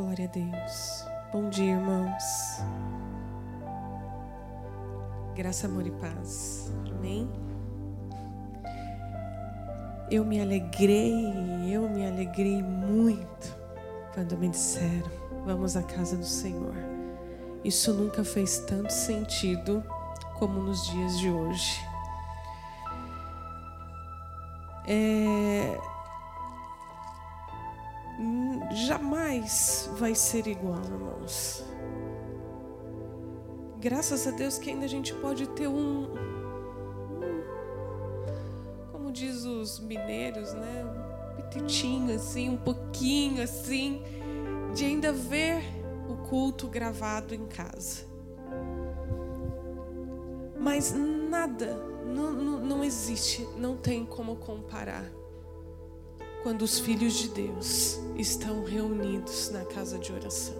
Glória a Deus. Bom dia, irmãos. Graça, amor e paz. Amém. Eu me alegrei, eu me alegrei muito quando me disseram: vamos à casa do Senhor. Isso nunca fez tanto sentido como nos dias de hoje. É, jamais vai ser igual, irmãos. Graças a Deus que ainda a gente pode ter um, um como diz os mineiros, né? Um pititinho assim, um pouquinho assim, de ainda ver o culto gravado em casa. Mas nada, não, não, não existe, não tem como comparar quando os filhos de Deus estão reunidos na casa de oração.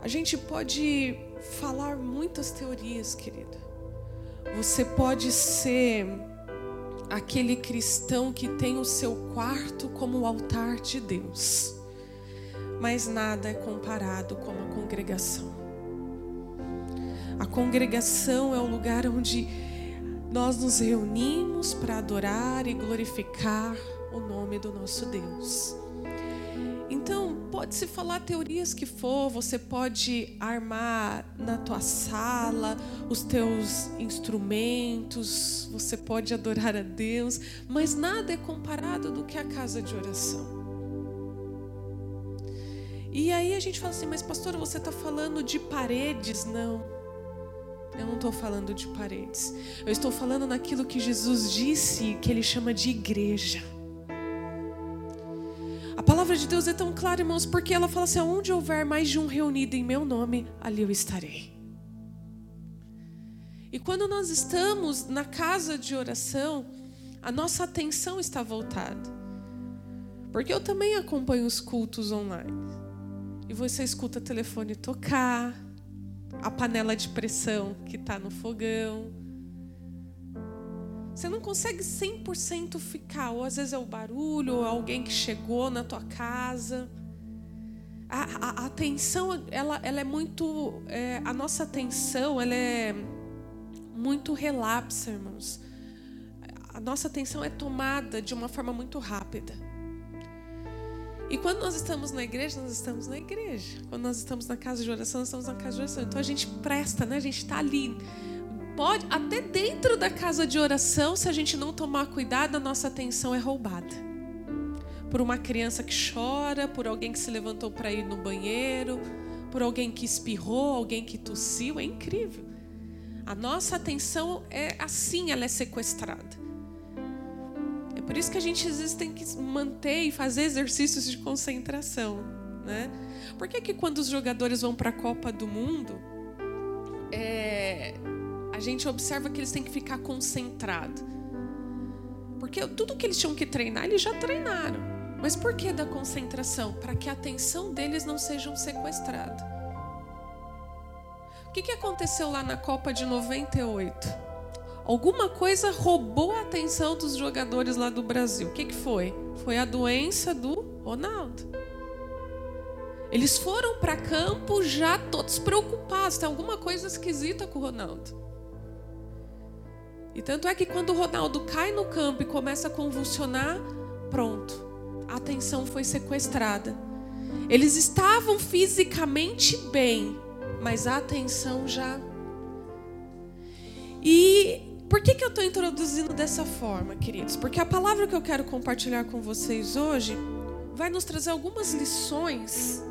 A gente pode falar muitas teorias, querida. Você pode ser aquele cristão que tem o seu quarto como o altar de Deus, mas nada é comparado com a congregação. A congregação é o lugar onde nós nos reunimos para adorar e glorificar o nome do nosso Deus. Então, pode se falar teorias que for, você pode armar na tua sala os teus instrumentos, você pode adorar a Deus, mas nada é comparado do que a casa de oração. E aí a gente fala assim, mas pastora, você está falando de paredes? Não. Eu não estou falando de paredes. Eu estou falando naquilo que Jesus disse, que ele chama de igreja. A palavra de Deus é tão clara, irmãos, porque ela fala assim: onde houver mais de um reunido em meu nome, ali eu estarei. E quando nós estamos na casa de oração, a nossa atenção está voltada. Porque eu também acompanho os cultos online. E você escuta o telefone tocar, a panela de pressão que está no fogão. Você não consegue 100% ficar, ou às vezes é o barulho, ou alguém que chegou na tua casa. A, a, a atenção, ela, ela é muito. É, a nossa atenção, ela é muito relapsa, irmãos. A nossa atenção é tomada de uma forma muito rápida. E quando nós estamos na igreja, nós estamos na igreja. Quando nós estamos na casa de oração, nós estamos na casa de oração. Então a gente presta, né? A gente está ali. Pode, até dentro da casa de oração, se a gente não tomar cuidado, a nossa atenção é roubada. Por uma criança que chora, por alguém que se levantou para ir no banheiro, por alguém que espirrou, alguém que tossiu. É incrível. A nossa atenção é assim, ela é sequestrada. Por isso que a gente às vezes tem que manter e fazer exercícios de concentração, né? Por que, que quando os jogadores vão para a Copa do Mundo, é, a gente observa que eles têm que ficar concentrados? Porque tudo que eles tinham que treinar, eles já treinaram. Mas por que da concentração? Para que a atenção deles não seja sequestrada. O que, que aconteceu lá na Copa de 98? Alguma coisa roubou a atenção dos jogadores lá do Brasil. O que, que foi? Foi a doença do Ronaldo. Eles foram para campo já todos preocupados. Tem alguma coisa esquisita com o Ronaldo. E tanto é que quando o Ronaldo cai no campo e começa a convulsionar, pronto, a atenção foi sequestrada. Eles estavam fisicamente bem, mas a atenção já. E por que, que eu estou introduzindo dessa forma, queridos? Porque a palavra que eu quero compartilhar com vocês hoje vai nos trazer algumas lições,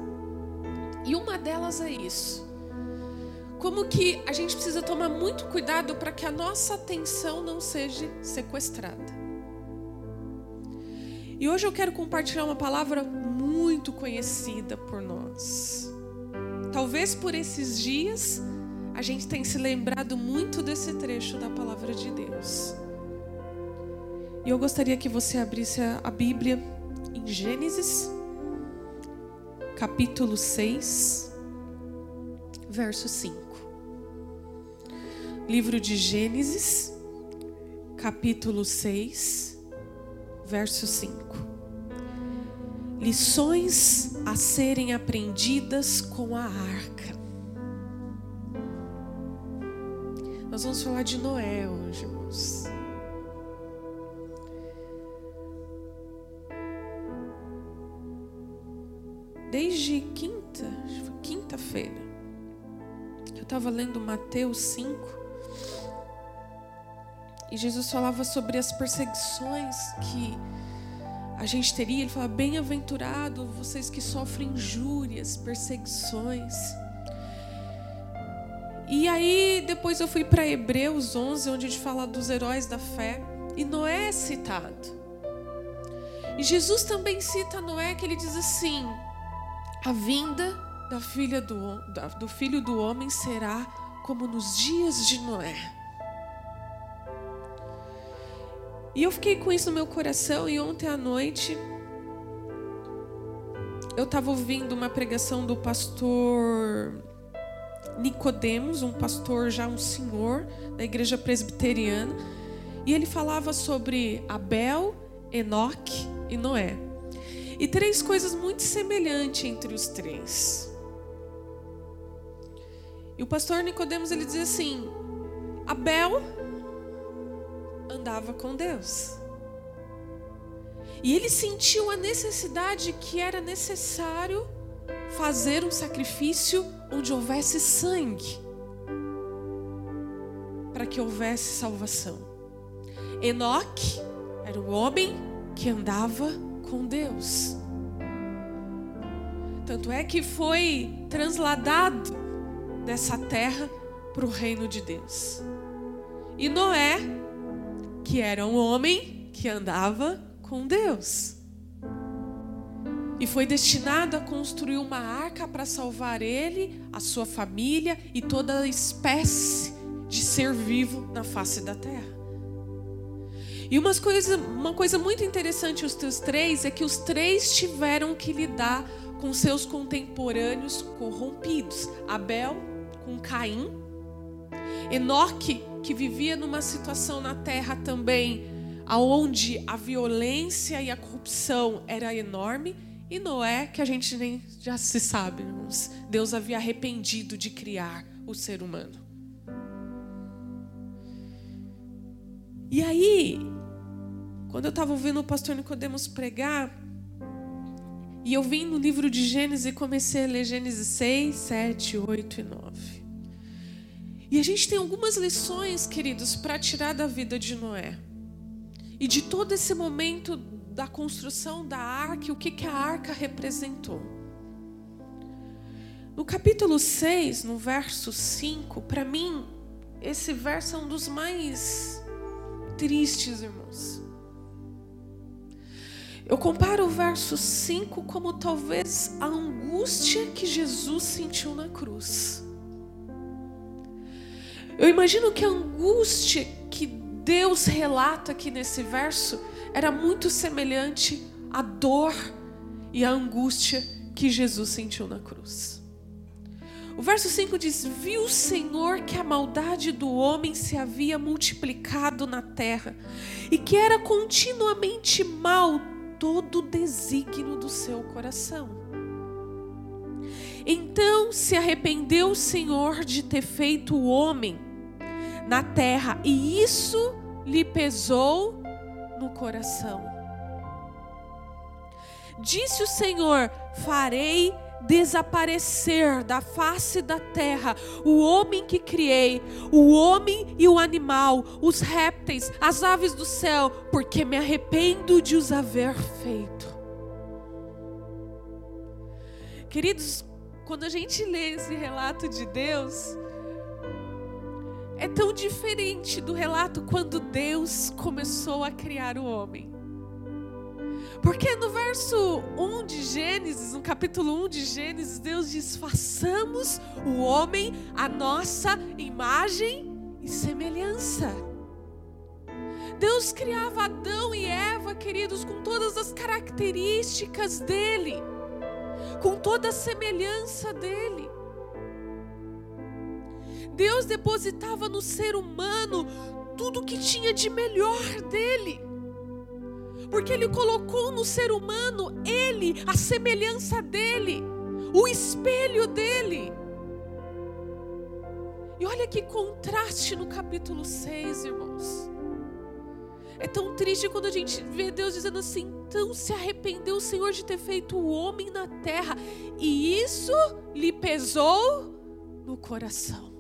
e uma delas é isso. Como que a gente precisa tomar muito cuidado para que a nossa atenção não seja sequestrada. E hoje eu quero compartilhar uma palavra muito conhecida por nós. Talvez por esses dias a gente tem se lembrado muito desse trecho da palavra de Deus. E eu gostaria que você abrisse a Bíblia em Gênesis, capítulo 6, verso 5. Livro de Gênesis, capítulo 6, verso 5. lições a serem aprendidas com a arca. Nós vamos falar de Noé hoje, irmãos. Desde quinta, quinta-feira, eu estava lendo Mateus 5, e Jesus falava sobre as perseguições que a gente teria. Ele fala: Bem-aventurado vocês que sofrem injúrias, perseguições. E aí, depois eu fui para Hebreus 11, onde a gente fala dos heróis da fé, e Noé é citado. E Jesus também cita Noé, que ele diz assim: A vinda da filha do, do filho do homem será como nos dias de Noé. E eu fiquei com isso no meu coração e ontem à noite eu estava ouvindo uma pregação do pastor Nicodemos, um pastor já um senhor da igreja presbiteriana, e ele falava sobre Abel, Enoque e Noé. E três coisas muito semelhantes entre os três. E o pastor Nicodemos ele dizia assim: Abel andava com Deus. E ele sentiu a necessidade que era necessário fazer um sacrifício onde houvesse sangue, para que houvesse salvação. Enoque era o homem que andava com Deus. Tanto é que foi transladado dessa terra para o reino de Deus. E Noé que era um homem que andava com Deus. E foi destinado a construir uma arca para salvar ele, a sua família e toda a espécie de ser vivo na face da terra. E uma coisa, uma coisa muito interessante os teus três é que os três tiveram que lidar com seus contemporâneos corrompidos. Abel com Caim, Enoque que vivia numa situação na terra também aonde a violência e a corrupção era enorme e Noé, que a gente nem já se sabe, Deus havia arrependido de criar o ser humano. E aí, quando eu estava ouvindo o pastor Nicodemos pregar, e eu vim no livro de Gênesis e comecei a ler Gênesis 6, 7, 8 e 9. E a gente tem algumas lições, queridos, para tirar da vida de Noé. E de todo esse momento da construção da arca, o que, que a arca representou. No capítulo 6, no verso 5, para mim, esse verso é um dos mais tristes, irmãos. Eu comparo o verso 5 como talvez a angústia que Jesus sentiu na cruz. Eu imagino que a angústia que Deus relata aqui nesse verso era muito semelhante à dor e à angústia que Jesus sentiu na cruz. O verso 5 diz: Viu o Senhor que a maldade do homem se havia multiplicado na terra e que era continuamente mal todo o desígnio do seu coração. Então se arrependeu o Senhor de ter feito o homem na terra, e isso lhe pesou no coração. Disse o Senhor: Farei desaparecer da face da terra o homem que criei, o homem e o animal, os répteis, as aves do céu, porque me arrependo de os haver feito. Queridos, quando a gente lê esse relato de Deus, é tão diferente do relato quando Deus começou a criar o homem. Porque no verso 1 de Gênesis, no capítulo 1 de Gênesis, Deus diz: façamos o homem a nossa imagem e semelhança. Deus criava Adão e Eva, queridos, com todas as características dele, com toda a semelhança dele. Deus depositava no ser humano tudo que tinha de melhor dele. porque Ele colocou no ser humano Ele, a semelhança dele, o espelho dele. E olha que contraste no capítulo 6, irmãos. É tão triste quando a gente vê Deus dizendo assim: então se arrependeu o Senhor de ter feito o homem na terra, e isso lhe pesou no coração.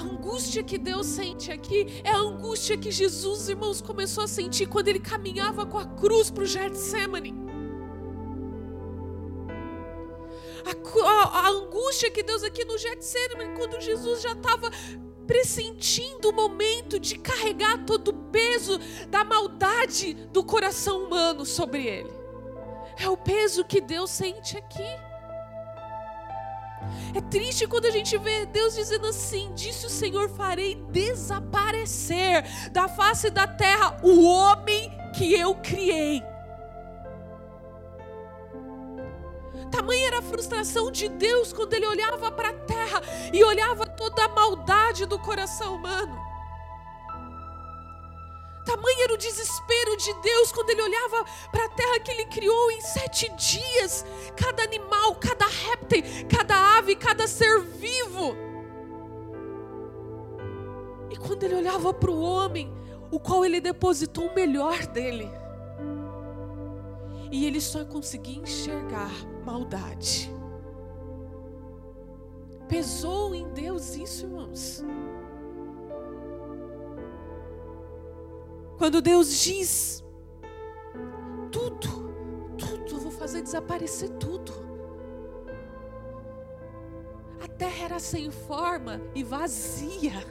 A angústia que Deus sente aqui é a angústia que Jesus, irmãos, começou a sentir quando ele caminhava com a cruz para o Getsemane. A, a, a, angústia que Deus aqui no Getsemane, quando Jesus já estava pressentindo o momento de carregar todo o peso da maldade do coração humano sobre ele. É o peso que Deus sente aqui. É triste quando a gente vê Deus dizendo assim: Disse o Senhor, farei desaparecer da face da terra o homem que eu criei. Tamanha era a frustração de Deus quando ele olhava para a terra e olhava toda a maldade do coração humano. Tamanho era o desespero de Deus quando ele olhava para a terra que ele criou em sete dias. Cada animal, cada réptil, cada ave, cada ser vivo. E quando ele olhava para o homem, o qual ele depositou o melhor dele. E ele só conseguia enxergar maldade. Pesou em Deus isso, irmãos. Quando Deus diz tudo, tudo, eu vou fazer desaparecer tudo. A terra era sem forma e vazia.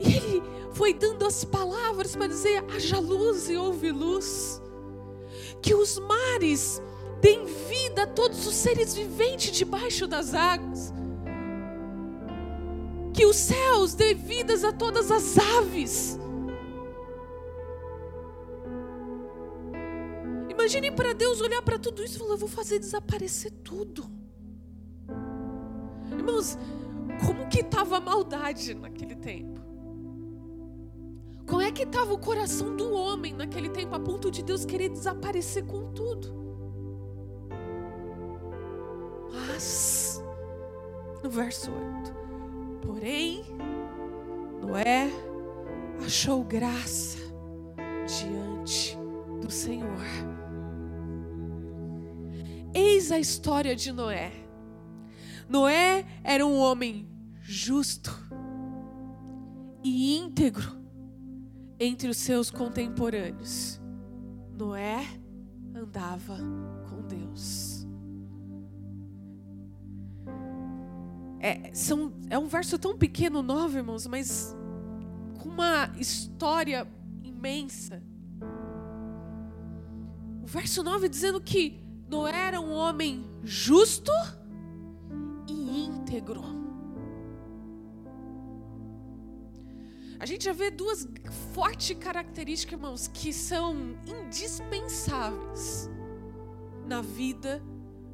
E ele foi dando as palavras para dizer: haja luz e houve luz que os mares deem vida a todos os seres viventes debaixo das águas, que os céus dêem vidas a todas as aves. Imagine para Deus olhar para tudo isso e falar: Eu vou fazer desaparecer tudo. Irmãos, como que estava a maldade naquele tempo? Como é que estava o coração do homem naquele tempo, a ponto de Deus querer desaparecer com tudo? Mas, no verso 8: Porém, Noé achou graça diante do Senhor. Eis a história de Noé. Noé era um homem justo e íntegro entre os seus contemporâneos. Noé andava com Deus. É, são, é um verso tão pequeno, nove, irmãos, mas com uma história imensa. O verso 9 dizendo que Noé era um homem justo e íntegro. A gente já vê duas fortes características, irmãos, que são indispensáveis na vida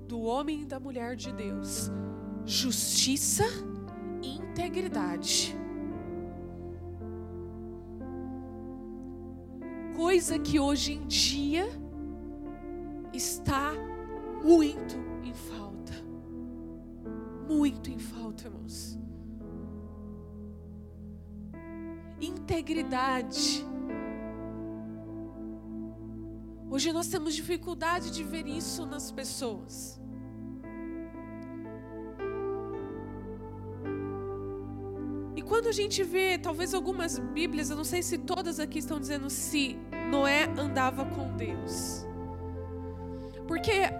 do homem e da mulher de Deus: justiça e integridade. Coisa que hoje em dia está muito em falta. Muito em falta, irmãos. integridade. Hoje nós temos dificuldade de ver isso nas pessoas. Quando a gente vê, talvez algumas Bíblias, eu não sei se todas aqui estão dizendo se Noé andava com Deus. Porque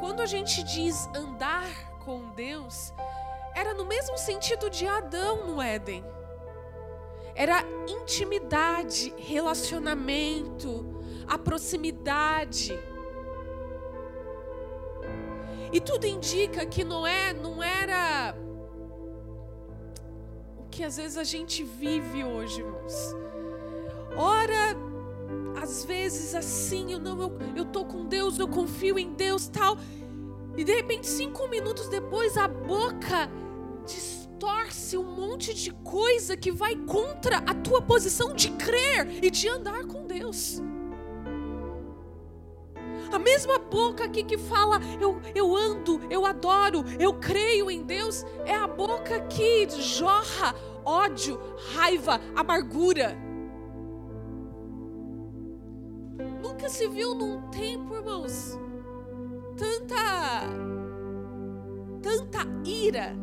quando a gente diz andar com Deus, era no mesmo sentido de Adão no Éden era intimidade, relacionamento, a proximidade. E tudo indica que Noé não era que às vezes a gente vive hoje, irmãos. Ora, às vezes assim, eu não, eu, eu tô com Deus, eu confio em Deus, tal. E de repente, cinco minutos depois, a boca torce um monte de coisa que vai contra a tua posição de crer e de andar com Deus. A mesma boca aqui que fala eu, eu ando, eu adoro, eu creio em Deus, é a boca que jorra ódio, raiva, amargura. Nunca se viu num tempo, irmãos, tanta tanta ira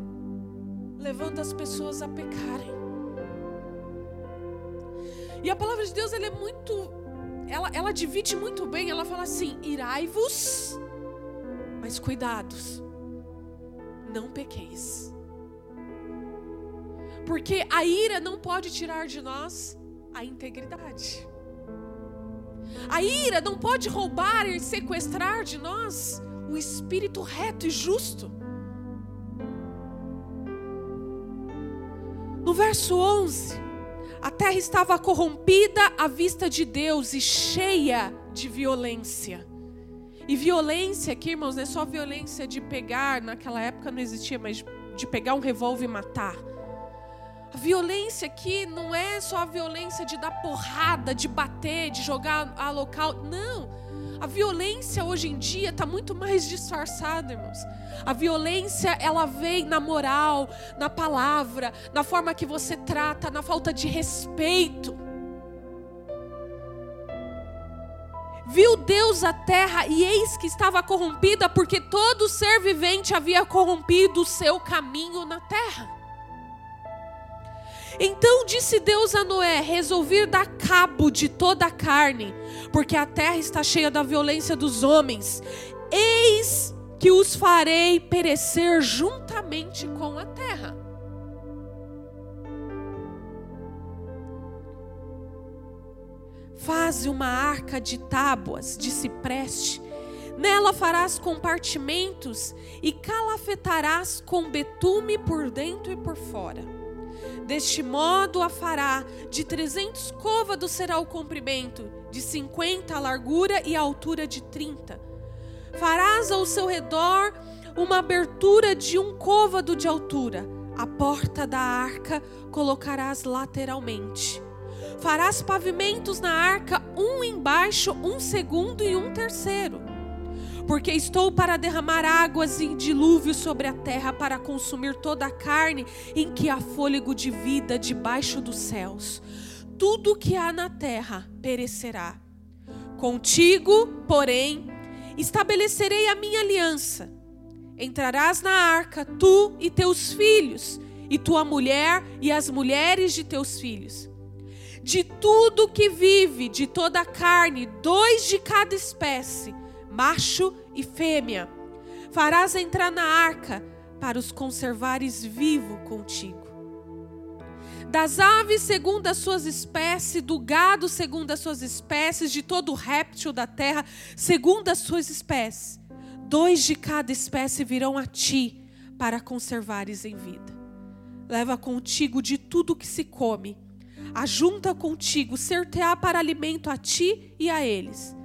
levando as pessoas a pecarem. E a palavra de Deus ela é muito ela, ela divide muito bem, ela fala assim: irai-vos, mas cuidados, não pequeis. Porque a ira não pode tirar de nós a integridade. A ira não pode roubar e sequestrar de nós o espírito reto e justo. No verso 11, a terra estava corrompida à vista de Deus e cheia de violência. E violência aqui, irmãos, não é só violência de pegar, naquela época não existia, mas de pegar um revólver e matar. A violência aqui não é só a violência de dar porrada, de bater, de jogar a local. Não. A violência hoje em dia está muito mais disfarçada, irmãos. A violência, ela vem na moral, na palavra, na forma que você trata, na falta de respeito. Viu Deus a terra e eis que estava corrompida, porque todo ser vivente havia corrompido o seu caminho na terra. Então disse Deus a Noé: Resolvi dar cabo de toda a carne, porque a terra está cheia da violência dos homens. Eis que os farei perecer juntamente com a terra. Faze uma arca de tábuas de cipreste, nela farás compartimentos e calafetarás com betume por dentro e por fora Deste modo a fará, de trezentos côvados será o comprimento, de cinquenta a largura e a altura de trinta. Farás ao seu redor uma abertura de um côvado de altura. A porta da arca colocarás lateralmente. Farás pavimentos na arca, um embaixo, um segundo e um terceiro porque estou para derramar águas em dilúvio sobre a terra para consumir toda a carne em que há fôlego de vida debaixo dos céus. Tudo que há na terra perecerá. Contigo, porém, estabelecerei a minha aliança. Entrarás na arca, tu e teus filhos, e tua mulher e as mulheres de teus filhos. De tudo que vive, de toda a carne, dois de cada espécie, macho e fêmea. Farás entrar na arca para os conservares vivo contigo. Das aves segundo as suas espécies, do gado segundo as suas espécies, de todo réptil da terra segundo as suas espécies. Dois de cada espécie virão a ti para conservares em vida. Leva contigo de tudo que se come. Ajunta contigo, ser-te-á para alimento a ti e a eles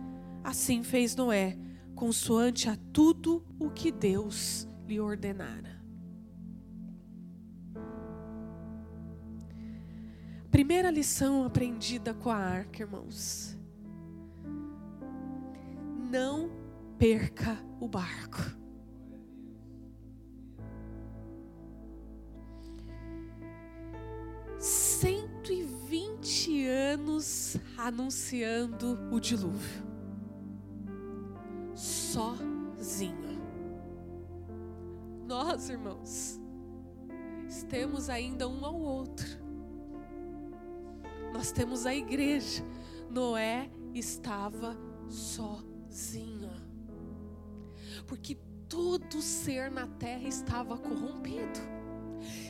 Assim fez Noé, consoante a tudo o que Deus lhe ordenara. Primeira lição aprendida com a arca, irmãos. Não perca o barco. Cento e vinte anos anunciando o dilúvio sozinho. Nós, irmãos, temos ainda um ao outro. Nós temos a igreja. Noé estava sozinho. Porque todo ser na terra estava corrompido.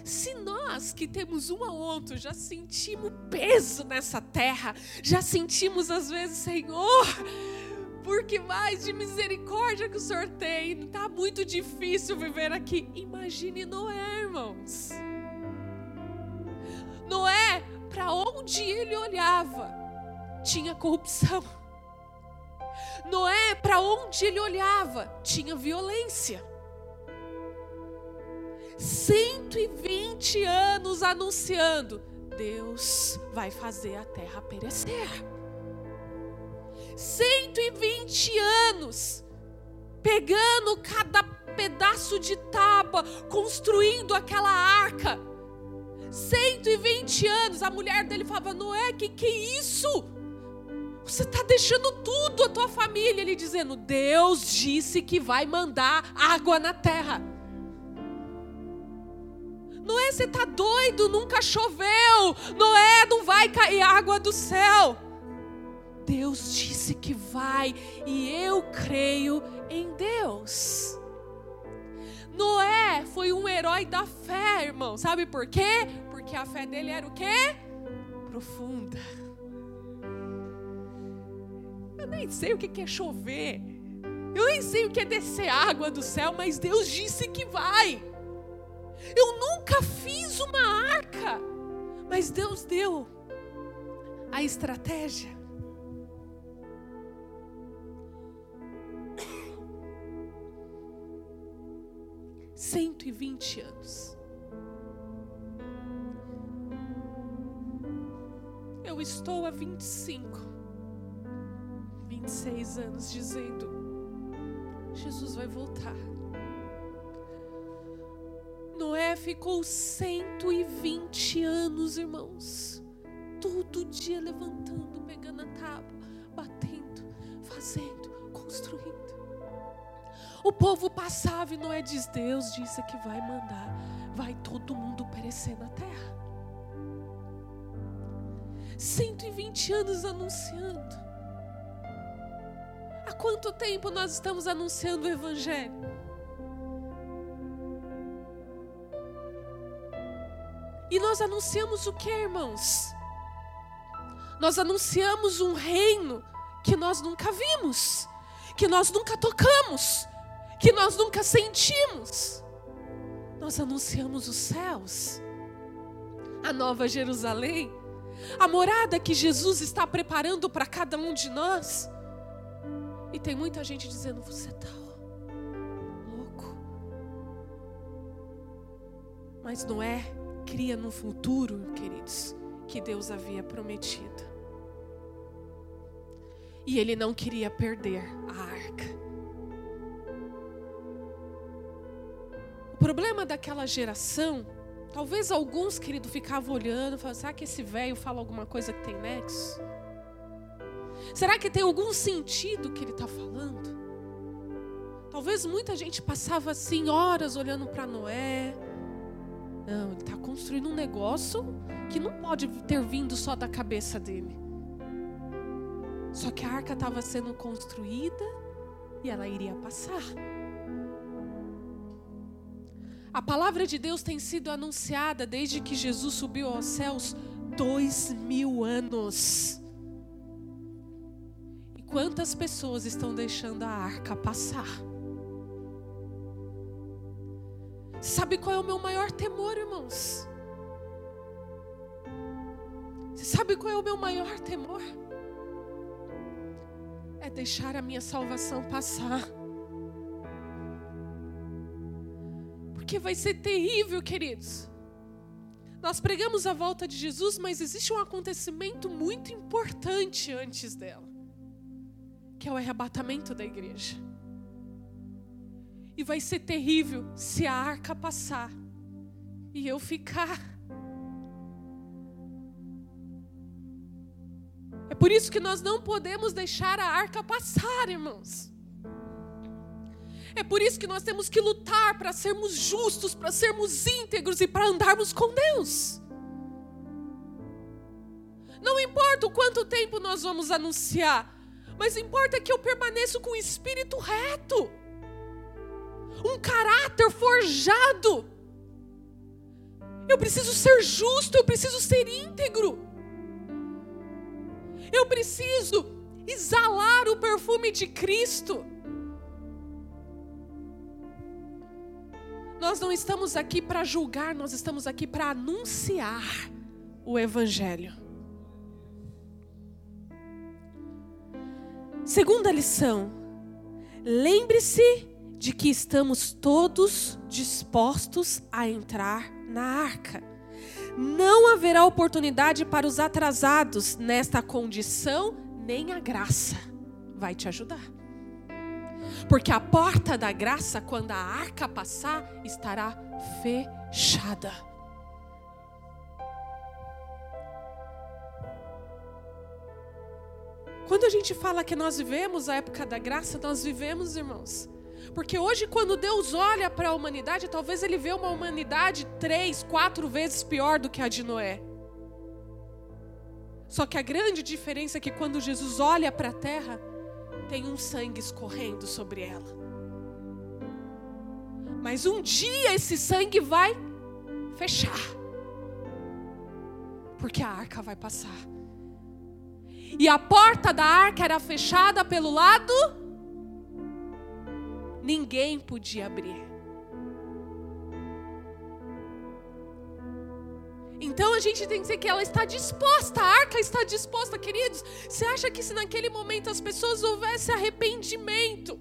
Se nós que temos um ao outro já sentimos peso nessa terra, já sentimos às vezes, Senhor, porque mais de misericórdia que o Senhor tem. Está muito difícil viver aqui. Imagine Noé, irmãos. Noé, para onde ele olhava, tinha corrupção. Noé, para onde ele olhava, tinha violência. 120 anos anunciando: Deus vai fazer a terra perecer. 120 anos pegando cada pedaço de tábua, construindo aquela arca. 120 anos, a mulher dele falava: Noé, que que é isso? Você está deixando tudo, a tua família. Ele dizendo: Deus disse que vai mandar água na terra. Noé, você está doido? Nunca choveu. Noé, não vai cair água do céu. Deus disse que vai e eu creio em Deus. Noé foi um herói da fé, irmão. Sabe por quê? Porque a fé dele era o quê? Profunda. Eu nem sei o que é chover. Eu nem sei o que é descer água do céu, mas Deus disse que vai. Eu nunca fiz uma arca, mas Deus deu a estratégia. Cento e vinte anos. Eu estou há vinte e cinco, vinte e seis anos dizendo: Jesus vai voltar. Noé ficou 120 anos, irmãos. Todo dia levantando, pegando a tábua, batendo, fazendo, construindo. O povo passava e Noé diz: Deus disse que vai mandar, vai todo mundo perecer na terra. 120 anos anunciando. Há quanto tempo nós estamos anunciando o Evangelho? E nós anunciamos o que, irmãos? Nós anunciamos um reino que nós nunca vimos, que nós nunca tocamos, que nós nunca sentimos. Nós anunciamos os céus, a nova Jerusalém, a morada que Jesus está preparando para cada um de nós. E tem muita gente dizendo: você está louco. Mas não é cria no futuro, queridos, que Deus havia prometido. E ele não queria perder a arca. O problema daquela geração, talvez alguns, querido, ficavam olhando, falando: será que esse velho fala alguma coisa que tem nexo? Será que tem algum sentido que ele está falando? Talvez muita gente passava assim horas olhando para Noé, não, ele está construindo um negócio que não pode ter vindo só da cabeça dele. Só que a arca estava sendo construída e ela iria passar. A palavra de Deus tem sido anunciada desde que Jesus subiu aos céus dois mil anos. E quantas pessoas estão deixando a arca passar? Sabe qual é o meu maior temor, irmãos? Você sabe qual é o meu maior temor? É deixar a minha salvação passar. Porque vai ser terrível, queridos. Nós pregamos a volta de Jesus, mas existe um acontecimento muito importante antes dela, que é o arrebatamento da igreja. E vai ser terrível se a arca passar e eu ficar. É por isso que nós não podemos deixar a arca passar, irmãos. É por isso que nós temos que lutar para sermos justos, para sermos íntegros e para andarmos com Deus. Não importa o quanto tempo nós vamos anunciar, mas importa que eu permaneça com o espírito reto um caráter forjado. Eu preciso ser justo, eu preciso ser íntegro. Eu preciso exalar o perfume de Cristo. Nós não estamos aqui para julgar, nós estamos aqui para anunciar o Evangelho. Segunda lição: lembre-se de que estamos todos dispostos a entrar na arca. Não haverá oportunidade para os atrasados nesta condição, nem a graça vai te ajudar. Porque a porta da graça, quando a arca passar, estará fechada. Quando a gente fala que nós vivemos a época da graça, nós vivemos, irmãos. Porque hoje, quando Deus olha para a humanidade, talvez Ele vê uma humanidade três, quatro vezes pior do que a de Noé. Só que a grande diferença é que quando Jesus olha para a terra, tem um sangue escorrendo sobre ela. Mas um dia esse sangue vai fechar. Porque a arca vai passar. E a porta da arca era fechada pelo lado. Ninguém podia abrir. Então a gente tem que dizer que ela está disposta, a arca está disposta, queridos. Você acha que se naquele momento as pessoas houvesse arrependimento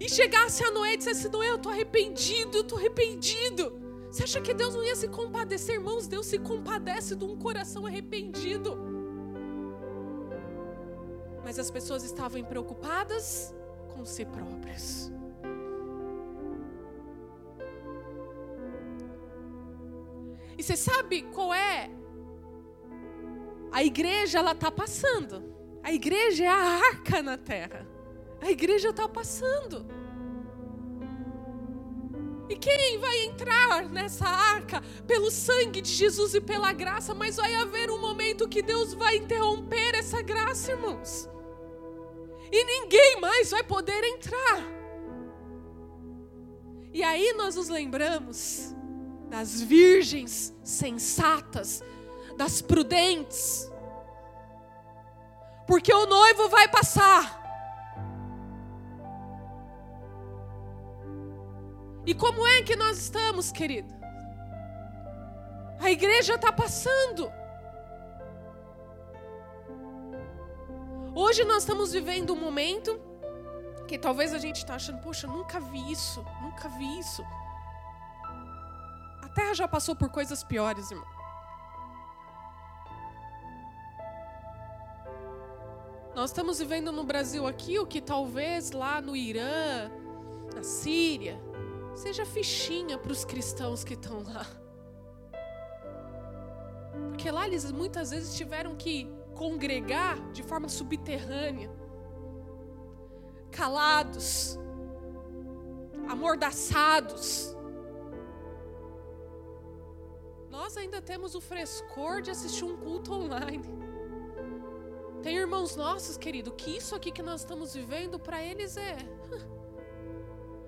e chegasse a Noé e dissesse: Noé, eu estou arrependido, eu estou arrependido. Você acha que Deus não ia se compadecer, irmãos? Deus se compadece de um coração arrependido. Mas as pessoas estavam preocupadas com si próprias. E você sabe qual é? A igreja ela está passando. A igreja é a arca na terra. A igreja está passando. E quem vai entrar nessa arca pelo sangue de Jesus e pela graça? Mas vai haver um momento que Deus vai interromper essa graça, irmãos. E ninguém mais vai poder entrar. E aí nós nos lembramos das virgens sensatas, das prudentes. Porque o noivo vai passar. E como é que nós estamos, querido? A igreja está passando. Hoje nós estamos vivendo um momento que talvez a gente está achando, poxa, nunca vi isso, nunca vi isso. A terra já passou por coisas piores, irmão. Nós estamos vivendo no Brasil aqui o que talvez lá no Irã, na Síria, seja fichinha para os cristãos que estão lá. Porque lá eles muitas vezes tiveram que congregar de forma subterrânea, calados, amordaçados. Nós ainda temos o frescor de assistir um culto online. Tem irmãos nossos, querido, que isso aqui que nós estamos vivendo para eles é.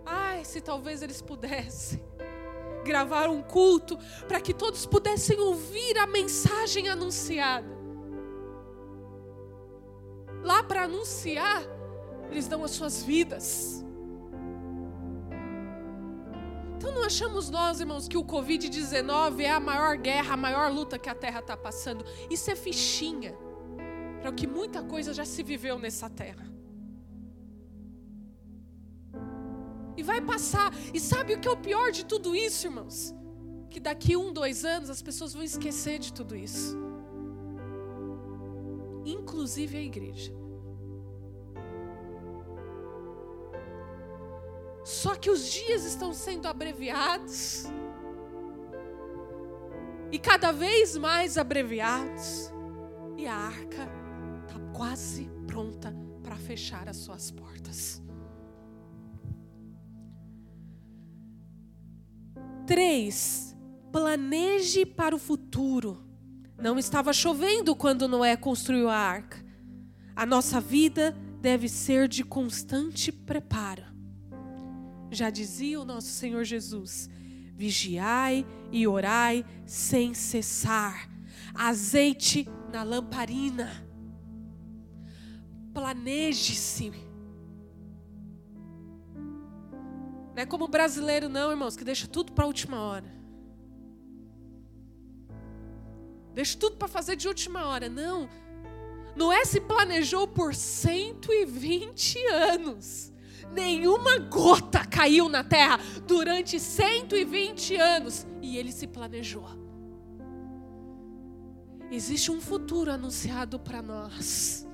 Ai, se talvez eles pudessem gravar um culto para que todos pudessem ouvir a mensagem anunciada. Lá para anunciar, eles dão as suas vidas. Então não achamos nós, irmãos, que o Covid-19 é a maior guerra, a maior luta que a Terra está passando. Isso é fichinha para o que muita coisa já se viveu nessa terra. E vai passar. E sabe o que é o pior de tudo isso, irmãos? Que daqui um, dois anos as pessoas vão esquecer de tudo isso. Inclusive a igreja. Só que os dias estão sendo abreviados. E cada vez mais abreviados. E a arca está quase pronta para fechar as suas portas. Três, planeje para o futuro. Não estava chovendo quando Noé construiu a arca. A nossa vida deve ser de constante preparo. Já dizia o nosso Senhor Jesus: vigiai e orai sem cessar. Azeite na lamparina. Planeje-se. Não é como brasileiro, não, irmãos, que deixa tudo para a última hora. Deixa tudo para fazer de última hora. Não. Noé se planejou por 120 anos. Nenhuma gota caiu na terra durante 120 anos e ele se planejou. Existe um futuro anunciado para nós.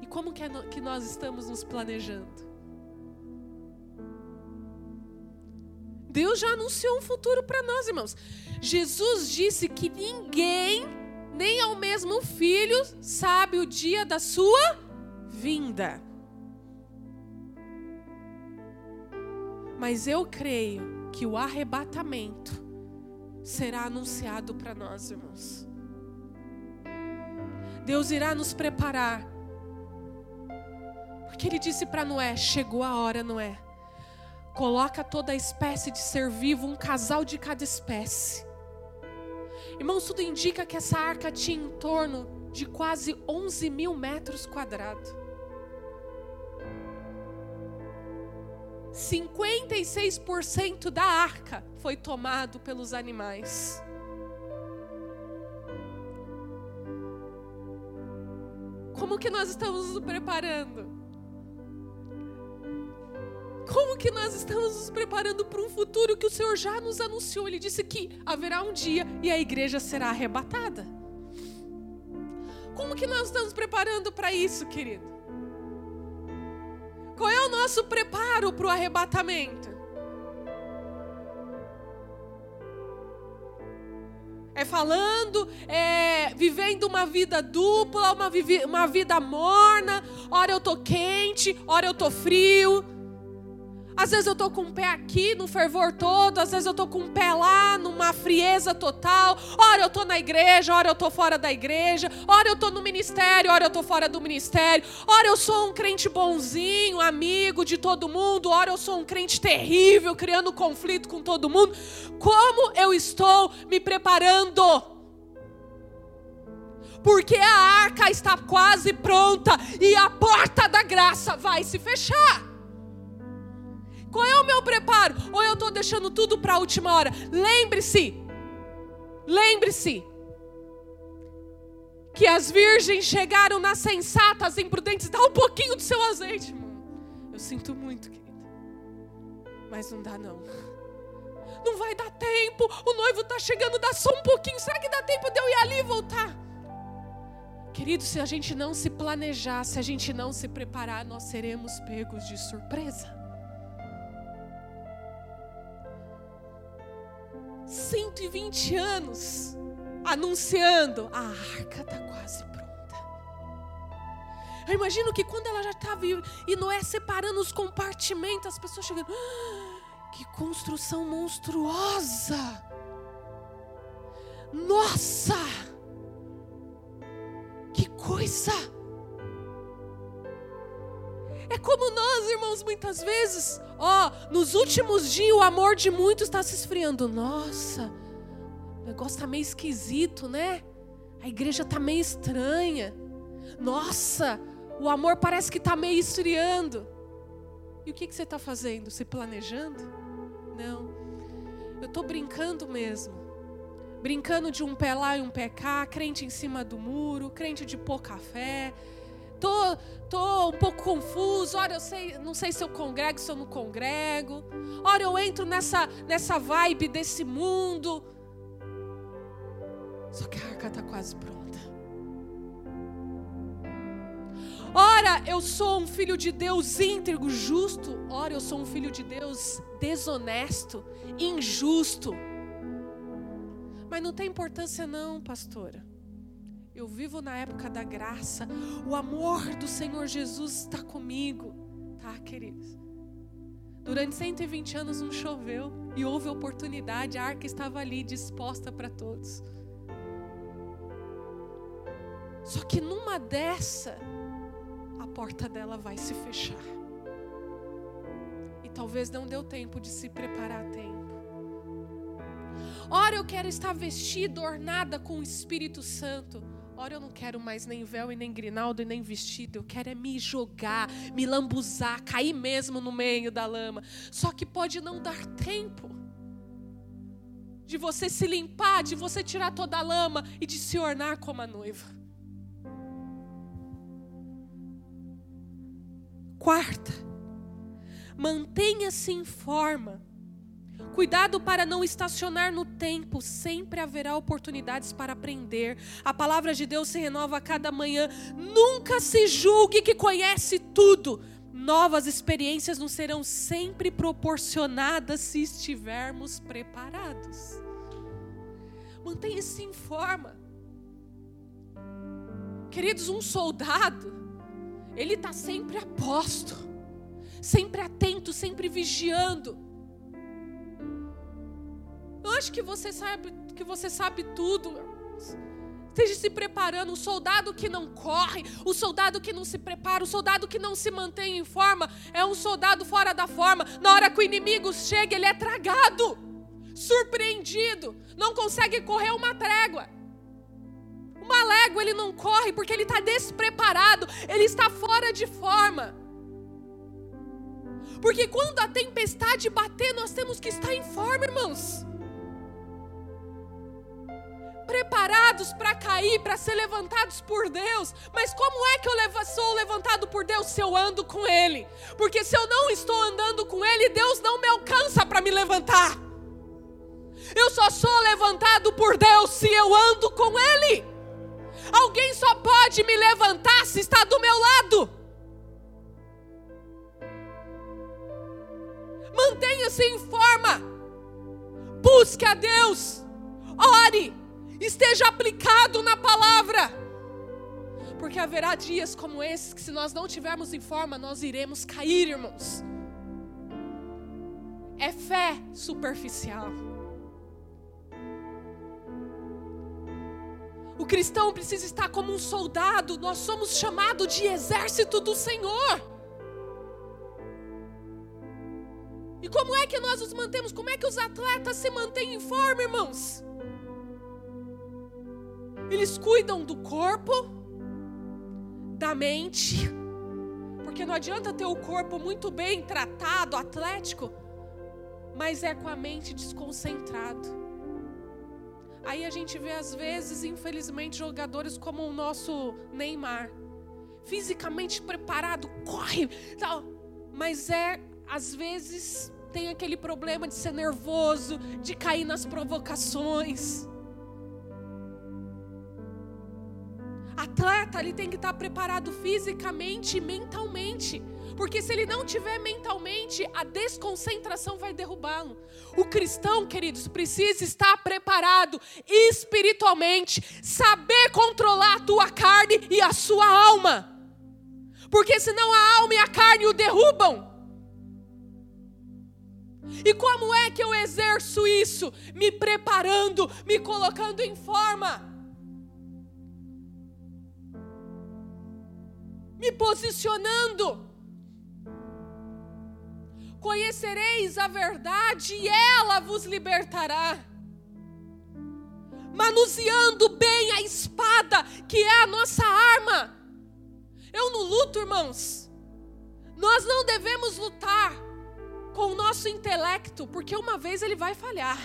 E como que, é que nós estamos nos planejando? Deus já anunciou um futuro para nós, irmãos. Jesus disse que ninguém, nem ao mesmo filho, sabe o dia da sua vinda. Mas eu creio que o arrebatamento será anunciado para nós, irmãos. Deus irá nos preparar. Porque ele disse para Noé: chegou a hora, Noé. Coloca toda a espécie de ser vivo, um casal de cada espécie. Irmãos, tudo indica que essa arca tinha em torno de quase 11 mil metros quadrados. 56% da arca foi tomado pelos animais. Como que nós estamos nos preparando? Como que nós estamos nos preparando para um futuro que o Senhor já nos anunciou? Ele disse que haverá um dia e a igreja será arrebatada. Como que nós estamos preparando para isso, querido? Nosso preparo para o arrebatamento? É falando, é vivendo uma vida dupla, uma, uma vida morna. Ora eu tô quente, ora eu tô frio. Às vezes eu estou com o pé aqui no fervor todo, às vezes eu estou com o pé lá numa frieza total. Ora eu estou na igreja, ora eu estou fora da igreja, ora eu estou no ministério, ora eu estou fora do ministério. Ora eu sou um crente bonzinho, amigo de todo mundo, ora eu sou um crente terrível, criando conflito com todo mundo. Como eu estou me preparando? Porque a arca está quase pronta e a porta da graça vai se fechar. Qual é o meu preparo? Ou eu estou deixando tudo para a última hora? Lembre-se, lembre-se, que as virgens chegaram nas sensatas, imprudentes. Dá um pouquinho do seu azeite, irmão. Eu sinto muito, querida. Mas não dá, não. Não vai dar tempo. O noivo está chegando, dá só um pouquinho. Será que dá tempo de eu ir ali e voltar? Querido, se a gente não se planejar, se a gente não se preparar, nós seremos pegos de surpresa. 120 anos anunciando: a arca está quase pronta. Eu imagino que quando ela já estava e Noé separando os compartimentos, as pessoas chegando: ah, que construção monstruosa! Nossa! Que coisa! É como nós, irmãos, muitas vezes, ó, nos últimos dias o amor de muitos está se esfriando. Nossa, o negócio está meio esquisito, né? A igreja está meio estranha. Nossa, o amor parece que está meio esfriando. E o que, que você está fazendo? Se planejando? Não. Eu estou brincando mesmo. Brincando de um pé lá e um pé cá, crente em cima do muro, crente de pouca fé tô, tô um pouco confuso. Ora, eu sei, não sei se eu congrego, se eu não congrego. Ora, eu entro nessa, nessa vibe desse mundo. Só que a arca está quase pronta. Ora, eu sou um filho de Deus íntegro, justo. Ora, eu sou um filho de Deus desonesto, injusto. Mas não tem importância, não, pastora. Eu vivo na época da graça. O amor do Senhor Jesus está comigo. Tá, queridos? Durante 120 anos não choveu e houve oportunidade, a arca estava ali disposta para todos. Só que numa dessa, a porta dela vai se fechar. E talvez não deu tempo de se preparar a tempo. Ora, eu quero estar vestida, ornada com o Espírito Santo. Ora, eu não quero mais nem véu e nem grinaldo e nem vestido. Eu quero é me jogar, me lambuzar, cair mesmo no meio da lama. Só que pode não dar tempo de você se limpar, de você tirar toda a lama e de se ornar como a noiva. Quarta, Mantenha-se em forma. Cuidado para não estacionar no tempo, sempre haverá oportunidades para aprender. A palavra de Deus se renova a cada manhã. Nunca se julgue que conhece tudo. Novas experiências nos serão sempre proporcionadas se estivermos preparados. Mantenha-se em forma. Queridos, um soldado, ele está sempre a posto, sempre atento, sempre vigiando. Eu acho que você sabe que você sabe tudo. Esteja se preparando. O soldado que não corre, o soldado que não se prepara, o soldado que não se mantém em forma, é um soldado fora da forma. Na hora que o inimigo chega, ele é tragado, surpreendido, não consegue correr uma trégua. Uma légua ele não corre porque ele está despreparado, ele está fora de forma. Porque quando a tempestade bater, nós temos que estar em forma, irmãos. Preparados para cair, para ser levantados por Deus. Mas como é que eu sou levantado por Deus se eu ando com Ele? Porque se eu não estou andando com Ele, Deus não me alcança para me levantar. Eu só sou levantado por Deus se eu ando com Ele. Alguém só pode me levantar se está do meu lado. Mantenha-se em forma. Busque a Deus. Ore. Esteja aplicado na palavra. Porque haverá dias como esses que, se nós não tivermos em forma, nós iremos cair, irmãos. É fé superficial. O cristão precisa estar como um soldado, nós somos chamados de exército do Senhor. E como é que nós nos mantemos? Como é que os atletas se mantêm em forma, irmãos? Eles cuidam do corpo, da mente, porque não adianta ter o corpo muito bem tratado, atlético, mas é com a mente desconcentrado. Aí a gente vê às vezes, infelizmente, jogadores como o nosso Neymar, fisicamente preparado, corre, tal, mas é às vezes tem aquele problema de ser nervoso, de cair nas provocações. Atleta, ele tem que estar preparado fisicamente e mentalmente. Porque se ele não tiver mentalmente, a desconcentração vai derrubá-lo. O cristão, queridos, precisa estar preparado espiritualmente, saber controlar a tua carne e a sua alma. Porque senão a alma e a carne o derrubam. E como é que eu exerço isso? Me preparando, me colocando em forma. Me posicionando Conhecereis a verdade e ela vos libertará. Manuseando bem a espada, que é a nossa arma. Eu não luto, irmãos. Nós não devemos lutar com o nosso intelecto, porque uma vez ele vai falhar.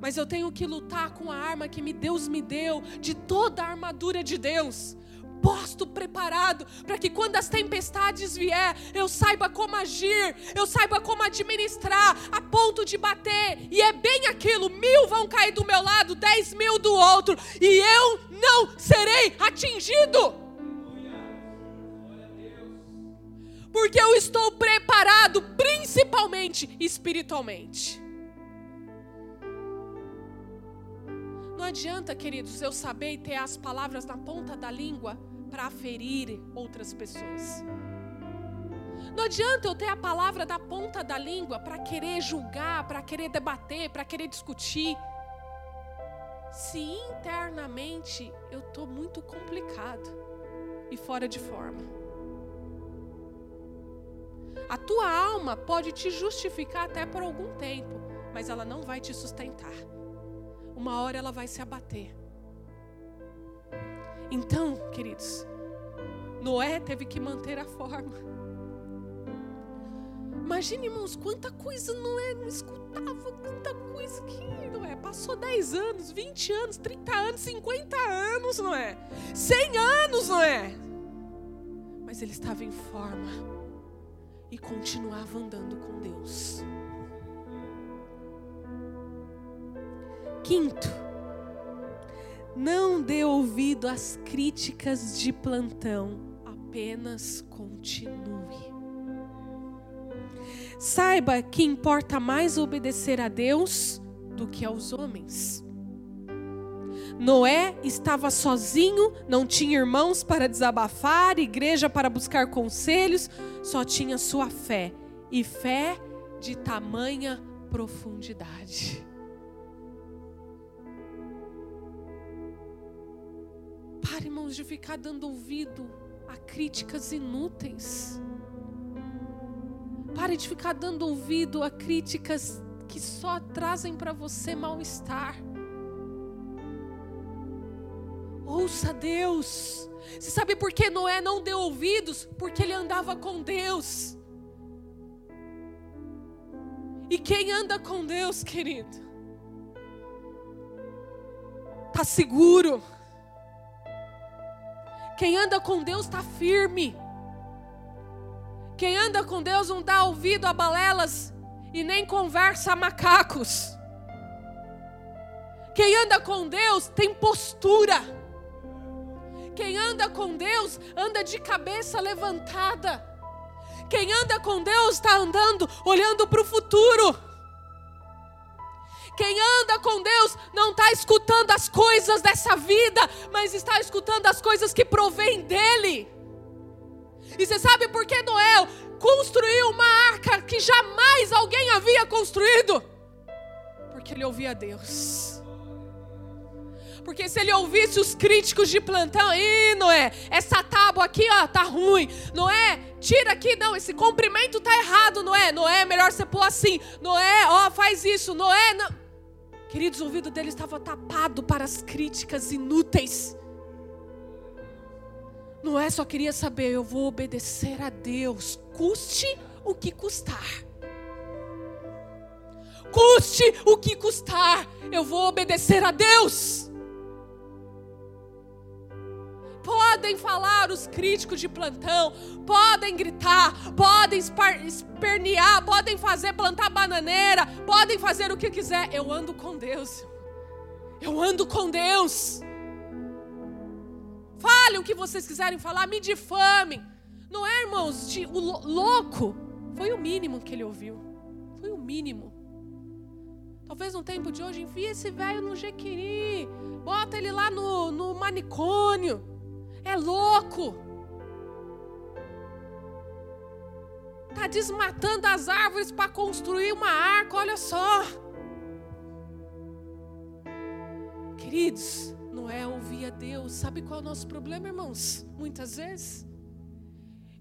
Mas eu tenho que lutar com a arma que Deus me deu, de toda a armadura de Deus posto, preparado, para que quando as tempestades vier, eu saiba como agir, eu saiba como administrar, a ponto de bater. E é bem aquilo: mil vão cair do meu lado, dez mil do outro, e eu não serei atingido. Porque eu estou preparado, principalmente espiritualmente. Não adianta, queridos, eu saber e ter as palavras na ponta da língua para ferir outras pessoas. Não adianta eu ter a palavra da ponta da língua para querer julgar, para querer debater, para querer discutir. Se internamente eu estou muito complicado e fora de forma. A tua alma pode te justificar até por algum tempo, mas ela não vai te sustentar uma hora ela vai se abater. Então, queridos, Noé teve que manter a forma. Imagine, irmãos, quanta coisa Noé não escutava, quanta coisa que Noé passou 10 anos, 20 anos, 30 anos, 50 anos, Noé, 100 anos, Noé. Mas ele estava em forma. e continuava andando com Deus. Quinto, não dê ouvido às críticas de plantão, apenas continue. Saiba que importa mais obedecer a Deus do que aos homens. Noé estava sozinho, não tinha irmãos para desabafar, igreja para buscar conselhos, só tinha sua fé, e fé de tamanha profundidade. Pare, irmãos, de ficar dando ouvido a críticas inúteis. Pare de ficar dando ouvido a críticas que só trazem para você mal-estar. Ouça Deus. Você sabe por que Noé não deu ouvidos? Porque ele andava com Deus. E quem anda com Deus, querido, está seguro. Quem anda com Deus está firme. Quem anda com Deus não dá ouvido a balelas e nem conversa a macacos. Quem anda com Deus tem postura. Quem anda com Deus anda de cabeça levantada. Quem anda com Deus está andando olhando para o futuro. Quem anda com Deus não está escutando as coisas dessa vida, mas está escutando as coisas que provêm dEle. E você sabe por que Noé construiu uma arca que jamais alguém havia construído? Porque ele ouvia Deus. Porque se ele ouvisse os críticos de plantão, ih, Noé, essa tábua aqui, ó, tá ruim. Noé, tira aqui, não, esse comprimento tá errado, Noé. Noé, é melhor você pôr assim. Noé, ó, faz isso. Noé, não. Queridos, o ouvido dele estava tapado para as críticas inúteis. Noé só queria saber, eu vou obedecer a Deus, custe o que custar. Custe o que custar, eu vou obedecer a Deus. Podem falar os críticos de plantão, podem gritar, podem espernear, podem fazer plantar bananeira, podem fazer o que quiser. Eu ando com Deus. Eu ando com Deus. Falem o que vocês quiserem falar, me difamem. Não é, irmãos? De, o louco foi o mínimo que ele ouviu. Foi o mínimo. Talvez no tempo de hoje, envia esse velho no Jequiri, bota ele lá no, no manicômio. É louco. Está desmatando as árvores para construir uma arca, olha só. Queridos, Noé ouvia Deus. Sabe qual é o nosso problema, irmãos? Muitas vezes,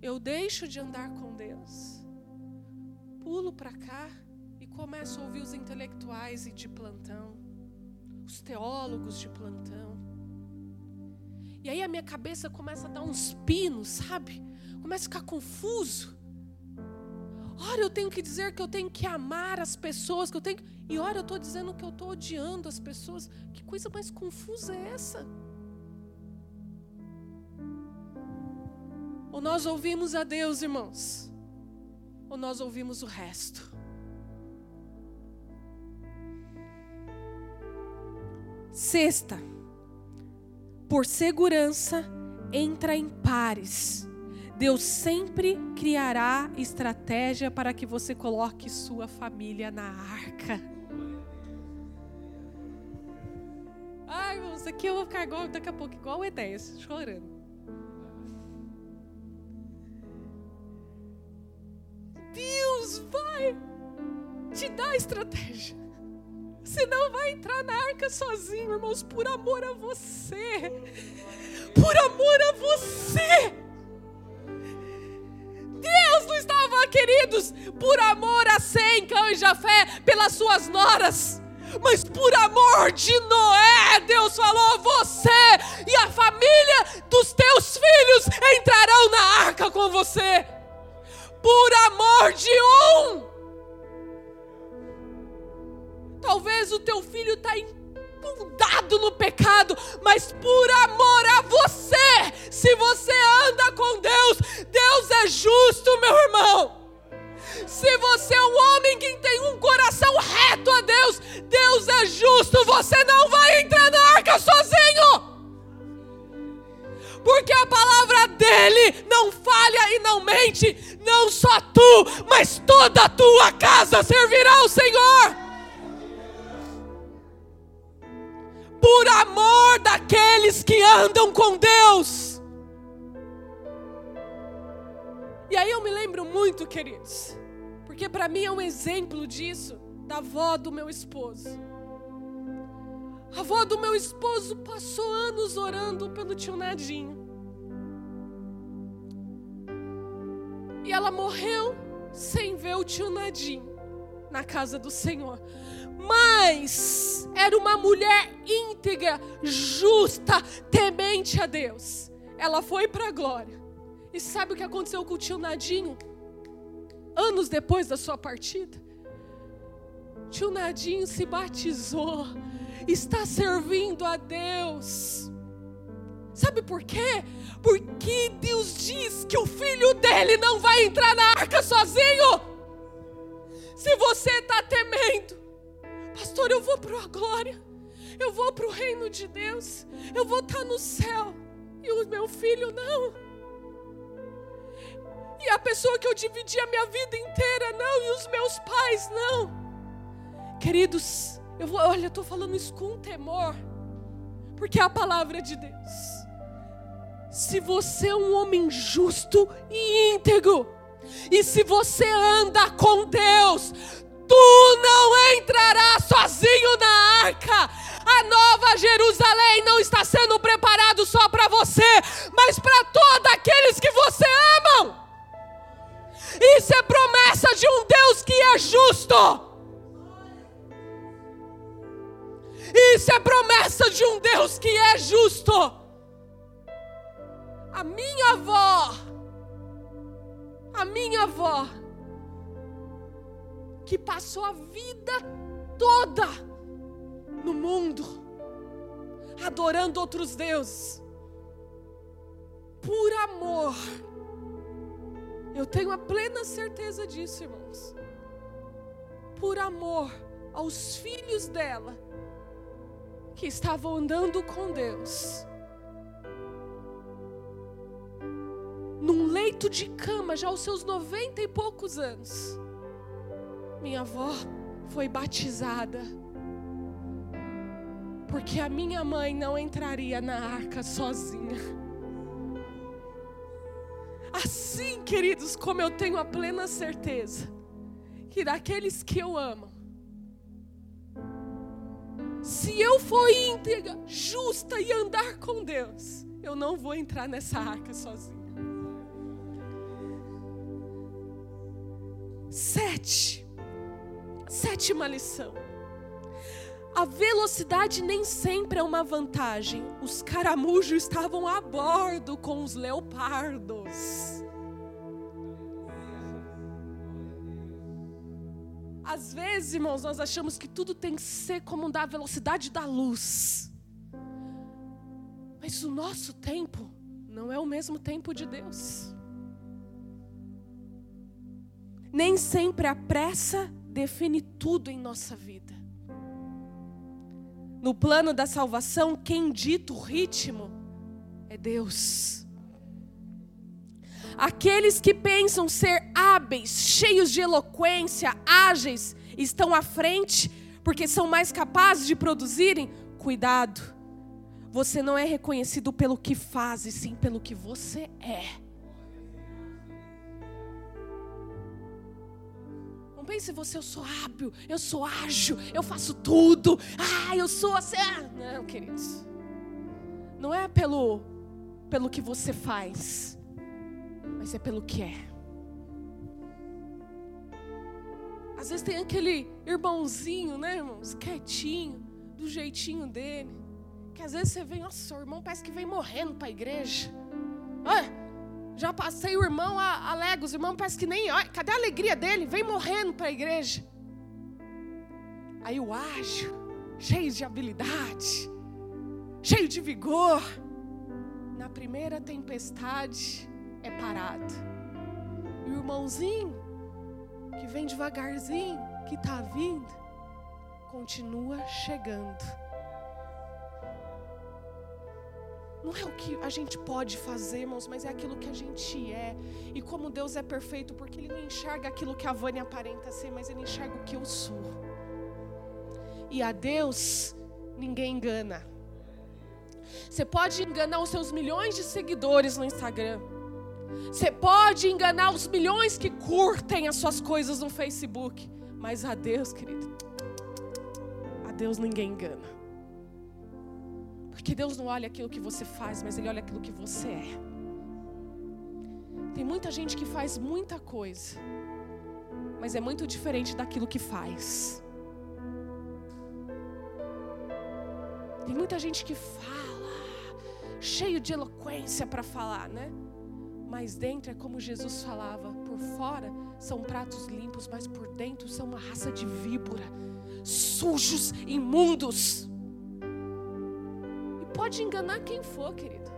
eu deixo de andar com Deus, pulo para cá e começo a ouvir os intelectuais de plantão, os teólogos de plantão. E aí a minha cabeça começa a dar uns pinos, sabe? Começa a ficar confuso. Ora, eu tenho que dizer que eu tenho que amar as pessoas, que eu tenho. E ora, eu estou dizendo que eu estou odiando as pessoas. Que coisa mais confusa é essa? Ou nós ouvimos a Deus, irmãos, ou nós ouvimos o resto. Sexta por segurança, entra em pares. Deus sempre criará estratégia para que você coloque sua família na arca. Ai, irmãos, aqui eu vou ficar igual, daqui a pouco igual o Enéas, chorando. Deus vai te dar estratégia. Você não vai entrar na arca sozinho, irmãos, por amor a você. Por amor a você. Deus não estava, queridos, por amor a Sem, cães a fé, pelas suas noras. Mas por amor de Noé, Deus falou: você e a família dos teus filhos entrarão na arca com você. Por amor de um. Talvez o teu filho está inundado no pecado, mas por amor a você, se você anda com Deus, Deus é justo, meu irmão. Se você é um homem que tem um coração reto a Deus, Deus é justo, você não vai entrar na arca sozinho. Porque a palavra dele não falha e não mente, não só tu, mas toda a tua casa servirá ao Senhor. Por amor daqueles que andam com Deus. E aí eu me lembro muito, queridos, porque para mim é um exemplo disso, da avó do meu esposo. A avó do meu esposo passou anos orando pelo tio Nadinho. E ela morreu sem ver o tio Nadinho na casa do Senhor mas era uma mulher íntegra, justa, temente a Deus. Ela foi para a glória. E sabe o que aconteceu com o tio Nadinho? Anos depois da sua partida? Tio Nadinho se batizou, está servindo a Deus. Sabe por quê? Porque Deus diz que o filho dele não vai entrar na arca sozinho. Se você está temendo, Pastor, eu vou para a glória. Eu vou para o reino de Deus. Eu vou estar tá no céu. E o meu filho não. E a pessoa que eu dividi a minha vida inteira não. E os meus pais não. Queridos, eu vou, olha, eu estou falando isso com temor. Porque é a palavra de Deus. Se você é um homem justo e íntegro, e se você anda com Deus, Tu não entrarás sozinho na arca. A nova Jerusalém não está sendo preparado só para você, mas para todos aqueles que você amam. Isso é promessa de um Deus que é justo. Isso é promessa de um Deus que é justo. A minha avó, a minha avó, que passou a vida toda no mundo, adorando outros deuses, por amor. Eu tenho a plena certeza disso, irmãos. Por amor aos filhos dela, que estavam andando com Deus. Num leito de cama, já aos seus noventa e poucos anos minha avó foi batizada. Porque a minha mãe não entraria na arca sozinha. Assim, queridos, como eu tenho a plena certeza que daqueles que eu amo, se eu for íntegra, justa e andar com Deus, eu não vou entrar nessa arca sozinha. Sete. Sétima lição. A velocidade nem sempre é uma vantagem. Os caramujos estavam a bordo com os leopardos. Às vezes, irmãos, nós achamos que tudo tem que ser como da velocidade da luz. Mas o nosso tempo não é o mesmo tempo de Deus. Nem sempre a pressa define tudo em nossa vida. No plano da salvação, quem dita o ritmo é Deus. Aqueles que pensam ser hábeis, cheios de eloquência, ágeis, estão à frente porque são mais capazes de produzirem, cuidado. Você não é reconhecido pelo que faz, e sim pelo que você é. Pense você, eu sou hábil, eu sou ágil, eu faço tudo. Ah, eu sou assim. Ah, não, queridos. Não é pelo, pelo que você faz, mas é pelo que é. Às vezes tem aquele irmãozinho, né, irmãos? Quietinho, do jeitinho dele. Que às vezes você vem, nossa, o irmão parece que vem morrendo para a igreja. Olha, já passei o irmão a, a Legos, o irmão parece que nem. Olha, cadê a alegria dele? Vem morrendo para a igreja. Aí o ágil, cheio de habilidade, cheio de vigor, na primeira tempestade é parado. E o irmãozinho que vem devagarzinho, que está vindo, continua chegando. Não é o que a gente pode fazer, irmãos, mas é aquilo que a gente é. E como Deus é perfeito, porque Ele não enxerga aquilo que a Vânia aparenta ser, mas Ele enxerga o que eu sou. E a Deus ninguém engana. Você pode enganar os seus milhões de seguidores no Instagram. Você pode enganar os milhões que curtem as suas coisas no Facebook. Mas a Deus, querido, a Deus ninguém engana. Porque Deus não olha aquilo que você faz, mas Ele olha aquilo que você é. Tem muita gente que faz muita coisa, mas é muito diferente daquilo que faz. Tem muita gente que fala, cheio de eloquência para falar, né? Mas dentro é como Jesus falava: por fora são pratos limpos, mas por dentro são uma raça de víbora, sujos, imundos. Pode enganar quem for, querido.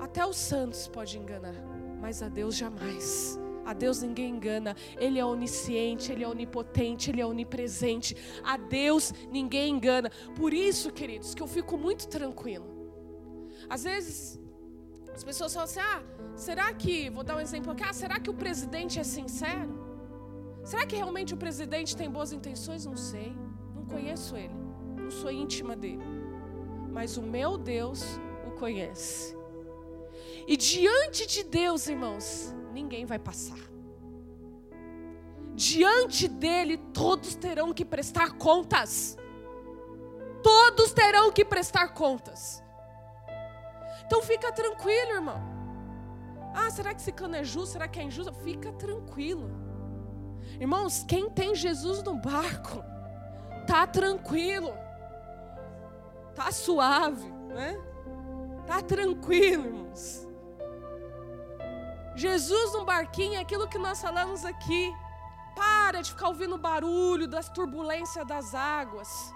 Até os santos pode enganar, mas a Deus jamais. A Deus ninguém engana. Ele é onisciente, Ele é onipotente, Ele é onipresente. A Deus ninguém engana. Por isso, queridos, que eu fico muito tranquilo. Às vezes, as pessoas falam assim: ah, será que, vou dar um exemplo aqui, ah, será que o presidente é sincero? Será que realmente o presidente tem boas intenções? Não sei. Não conheço ele. Não sou íntima dele. Mas o meu Deus o conhece. E diante de Deus, irmãos, ninguém vai passar. Diante dele, todos terão que prestar contas. Todos terão que prestar contas. Então fica tranquilo, irmão. Ah, será que esse cano é justo? Será que é injusto? Fica tranquilo. Irmãos, quem tem Jesus no barco, tá tranquilo. Tá suave, né? Tá tranquilo, irmãos. Jesus no barquinho é aquilo que nós falamos aqui. Para de ficar ouvindo o barulho das turbulências das águas,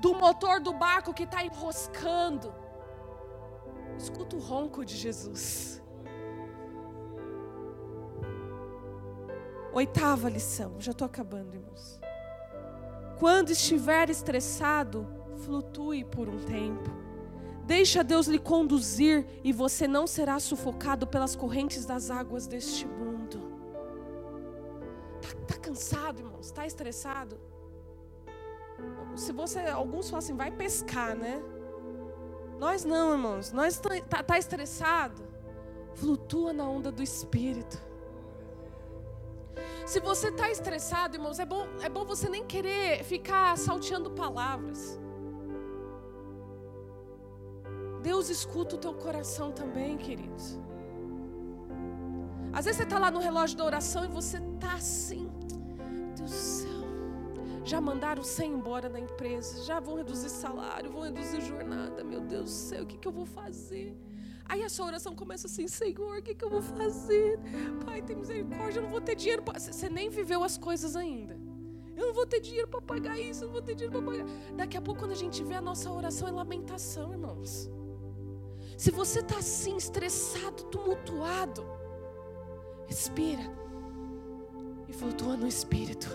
do motor do barco que está enroscando. Escuta o ronco de Jesus. Oitava lição, já estou acabando, irmãos. Quando estiver estressado, flutue por um tempo. Deixa Deus lhe conduzir e você não será sufocado pelas correntes das águas deste mundo. Tá, tá cansado, irmãos? Está estressado? Se você, alguns falam assim, vai pescar, né? Nós não, irmãos. Nós tá, tá, tá estressado? Flutua na onda do Espírito. Se você está estressado, irmãos, é bom, é bom você nem querer ficar salteando palavras. Deus escuta o teu coração também, queridos. Às vezes você está lá no relógio da oração e você está assim, Deus do céu. Já mandaram 100 embora da empresa, já vão reduzir salário, vão reduzir jornada. Meu Deus do céu, o que, que eu vou fazer? Aí a sua oração começa assim: Senhor, o que, que eu vou fazer? Pai, tem misericórdia, eu não vou ter dinheiro. Pra... Você nem viveu as coisas ainda. Eu não vou ter dinheiro para pagar isso, eu não vou ter dinheiro para pagar. Daqui a pouco, quando a gente vê a nossa oração, é lamentação, irmãos. Se você está assim, estressado, tumultuado, respira e flutua no Espírito.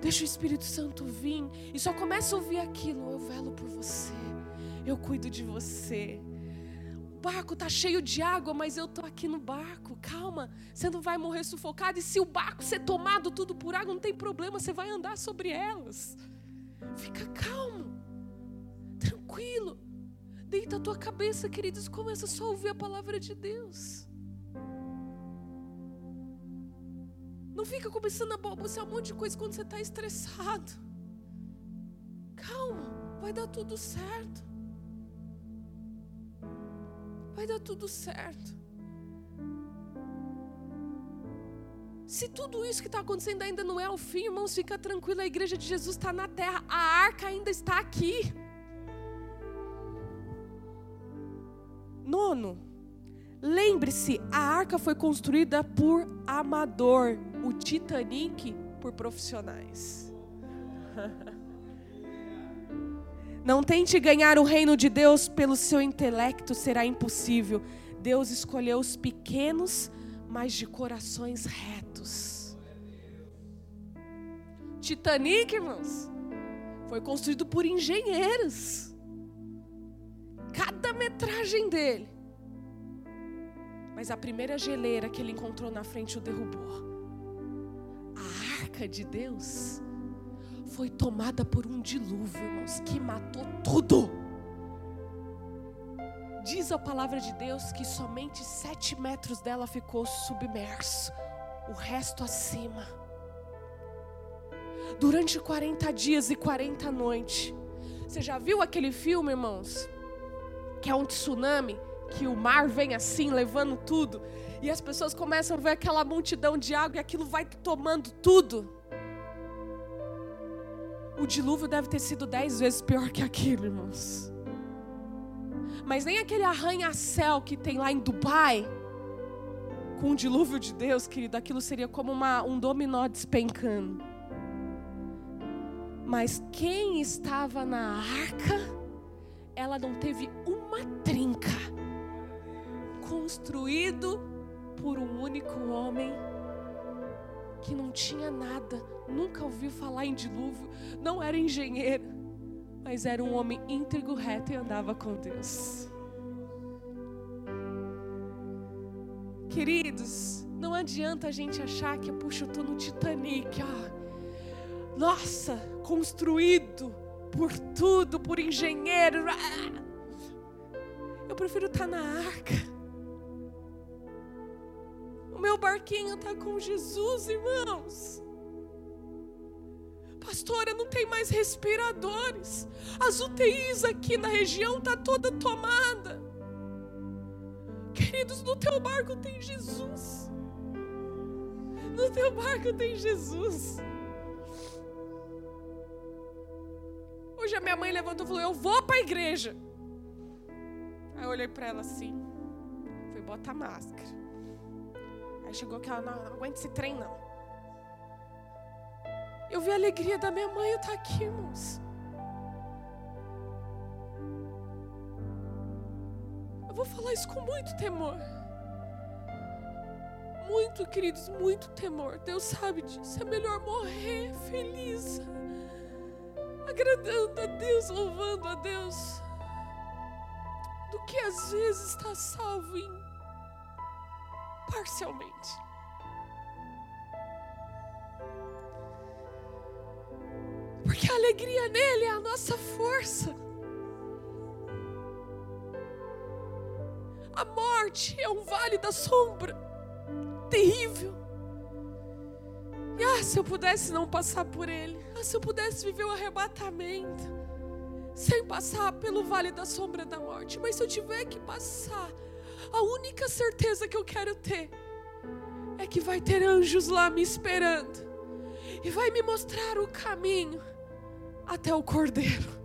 Deixa o Espírito Santo vir e só começa a ouvir aquilo. Eu velo por você, eu cuido de você. O barco está cheio de água, mas eu estou aqui no barco. Calma, você não vai morrer sufocado. E se o barco ser tomado tudo por água, não tem problema, você vai andar sobre elas. Fica calmo, tranquilo. Deita a tua cabeça, queridos, começa só a ouvir a palavra de Deus. Não fica começando a balbuciar um monte de coisa quando você está estressado. Calma, vai dar tudo certo. Vai dar tudo certo. Se tudo isso que está acontecendo ainda não é o fim, irmãos, fica tranquilo, a igreja de Jesus está na terra, a arca ainda está aqui. Nono, lembre-se, a arca foi construída por amador, o Titanic por profissionais. Não tente ganhar o reino de Deus pelo seu intelecto, será impossível. Deus escolheu os pequenos, mas de corações retos. Titanic, irmãos, foi construído por engenheiros. Cada metragem dele. Mas a primeira geleira que ele encontrou na frente o derrubou. A arca de Deus foi tomada por um dilúvio, irmãos, que matou tudo. Diz a palavra de Deus que somente sete metros dela ficou submerso, o resto acima. Durante 40 dias e 40 noites. Você já viu aquele filme, irmãos? Que é um tsunami, que o mar vem assim, levando tudo, e as pessoas começam a ver aquela multidão de água e aquilo vai tomando tudo. O dilúvio deve ter sido dez vezes pior que aquilo, irmãos. Mas nem aquele arranha-céu que tem lá em Dubai, com o dilúvio de Deus, querido, aquilo seria como uma, um dominó despencando. Mas quem estava na arca, ela não teve uma trinca. Construído por um único homem que não tinha nada, nunca ouviu falar em dilúvio, não era engenheiro, mas era um homem íntegro, reto e andava com Deus. Queridos, não adianta a gente achar que, puxa, eu estou no Titanic, ah, nossa, construído por tudo, por engenheiro. Ah. Eu prefiro estar na arca meu barquinho está com Jesus, irmãos. Pastora, não tem mais respiradores. As UTIs aqui na região tá toda tomada. Queridos, no teu barco tem Jesus. No teu barco tem Jesus. Hoje a minha mãe levantou e falou: Eu vou para a igreja. Aí eu olhei para ela assim. Falei: Bota a máscara. Aí chegou aquela, não, não aguenta esse trem não. Eu vi a alegria da minha mãe estar aqui, irmãos. Eu vou falar isso com muito temor. Muito, queridos, muito temor. Deus sabe disso. É melhor morrer feliz, agradando a Deus, louvando a Deus, do que às vezes estar salvo em parcialmente. Porque a alegria nele é a nossa força. A morte é um vale da sombra terrível. E ah, se eu pudesse não passar por ele. Ah, se eu pudesse viver o arrebatamento sem passar pelo vale da sombra da morte. Mas se eu tiver que passar, a única certeza que eu quero ter é que vai ter anjos lá me esperando e vai me mostrar o caminho até o cordeiro.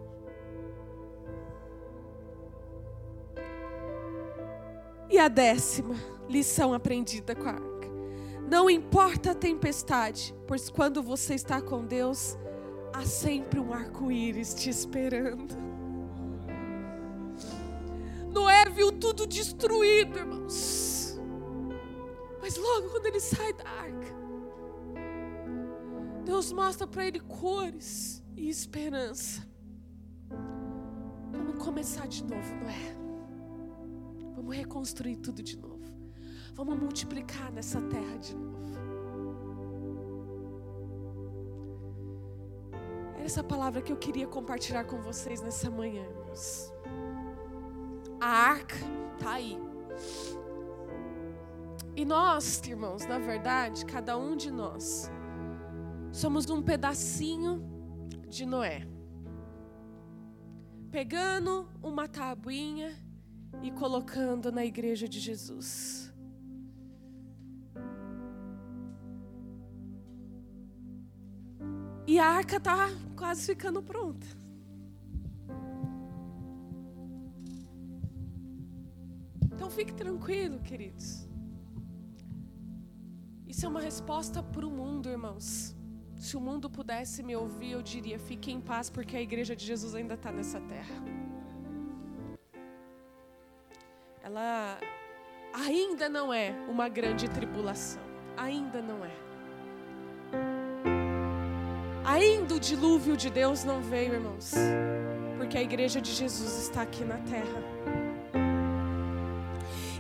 E a décima lição aprendida com a arca. Não importa a tempestade, pois quando você está com Deus, há sempre um arco-íris te esperando. Noé viu tudo destruído, irmãos. Mas logo quando ele sai da arca, Deus mostra para ele cores e esperança. Vamos começar de novo, Noé. Vamos reconstruir tudo de novo. Vamos multiplicar nessa terra de novo. Essa palavra que eu queria compartilhar com vocês nessa manhã, irmãos. A arca está aí. E nós, irmãos, na verdade, cada um de nós, somos um pedacinho de Noé. Pegando uma tabuinha e colocando na igreja de Jesus. E a arca está quase ficando pronta. Então fique tranquilo, queridos. Isso é uma resposta para o mundo, irmãos. Se o mundo pudesse me ouvir, eu diria: fique em paz, porque a igreja de Jesus ainda está nessa terra. Ela, ainda não é uma grande tribulação. Ainda não é. Ainda o dilúvio de Deus não veio, irmãos, porque a igreja de Jesus está aqui na terra.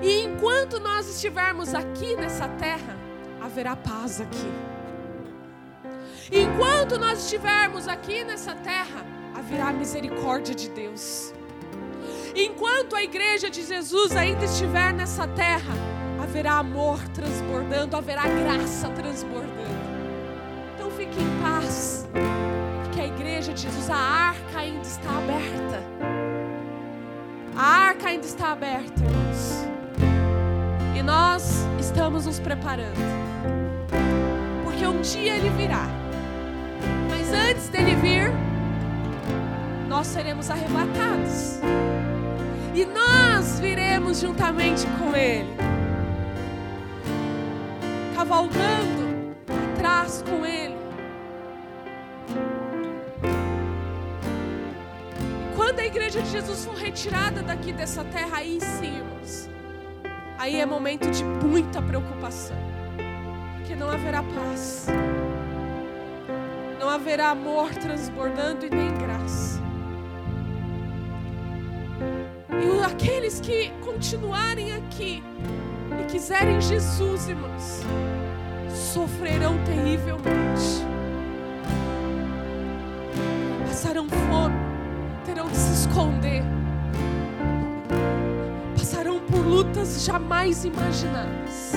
E enquanto nós estivermos aqui nessa terra, haverá paz aqui. Enquanto nós estivermos aqui nessa terra, haverá misericórdia de Deus. Enquanto a igreja de Jesus ainda estiver nessa terra, haverá amor transbordando, haverá graça transbordando. Jesus, a arca ainda está aberta. A arca ainda está aberta, irmãos. E nós estamos nos preparando, porque um dia ele virá. Mas antes dele vir, nós seremos arrebatados. E nós viremos juntamente com Ele, cavalgando atrás com Ele. Quando a igreja de Jesus for retirada daqui dessa terra, aí sim, irmãos, aí é momento de muita preocupação, porque não haverá paz, não haverá amor transbordando e nem graça. E aqueles que continuarem aqui e quiserem Jesus, irmãos, sofrerão terrivelmente. Passarão fome, terão de se esconder. Passarão por lutas jamais imaginadas.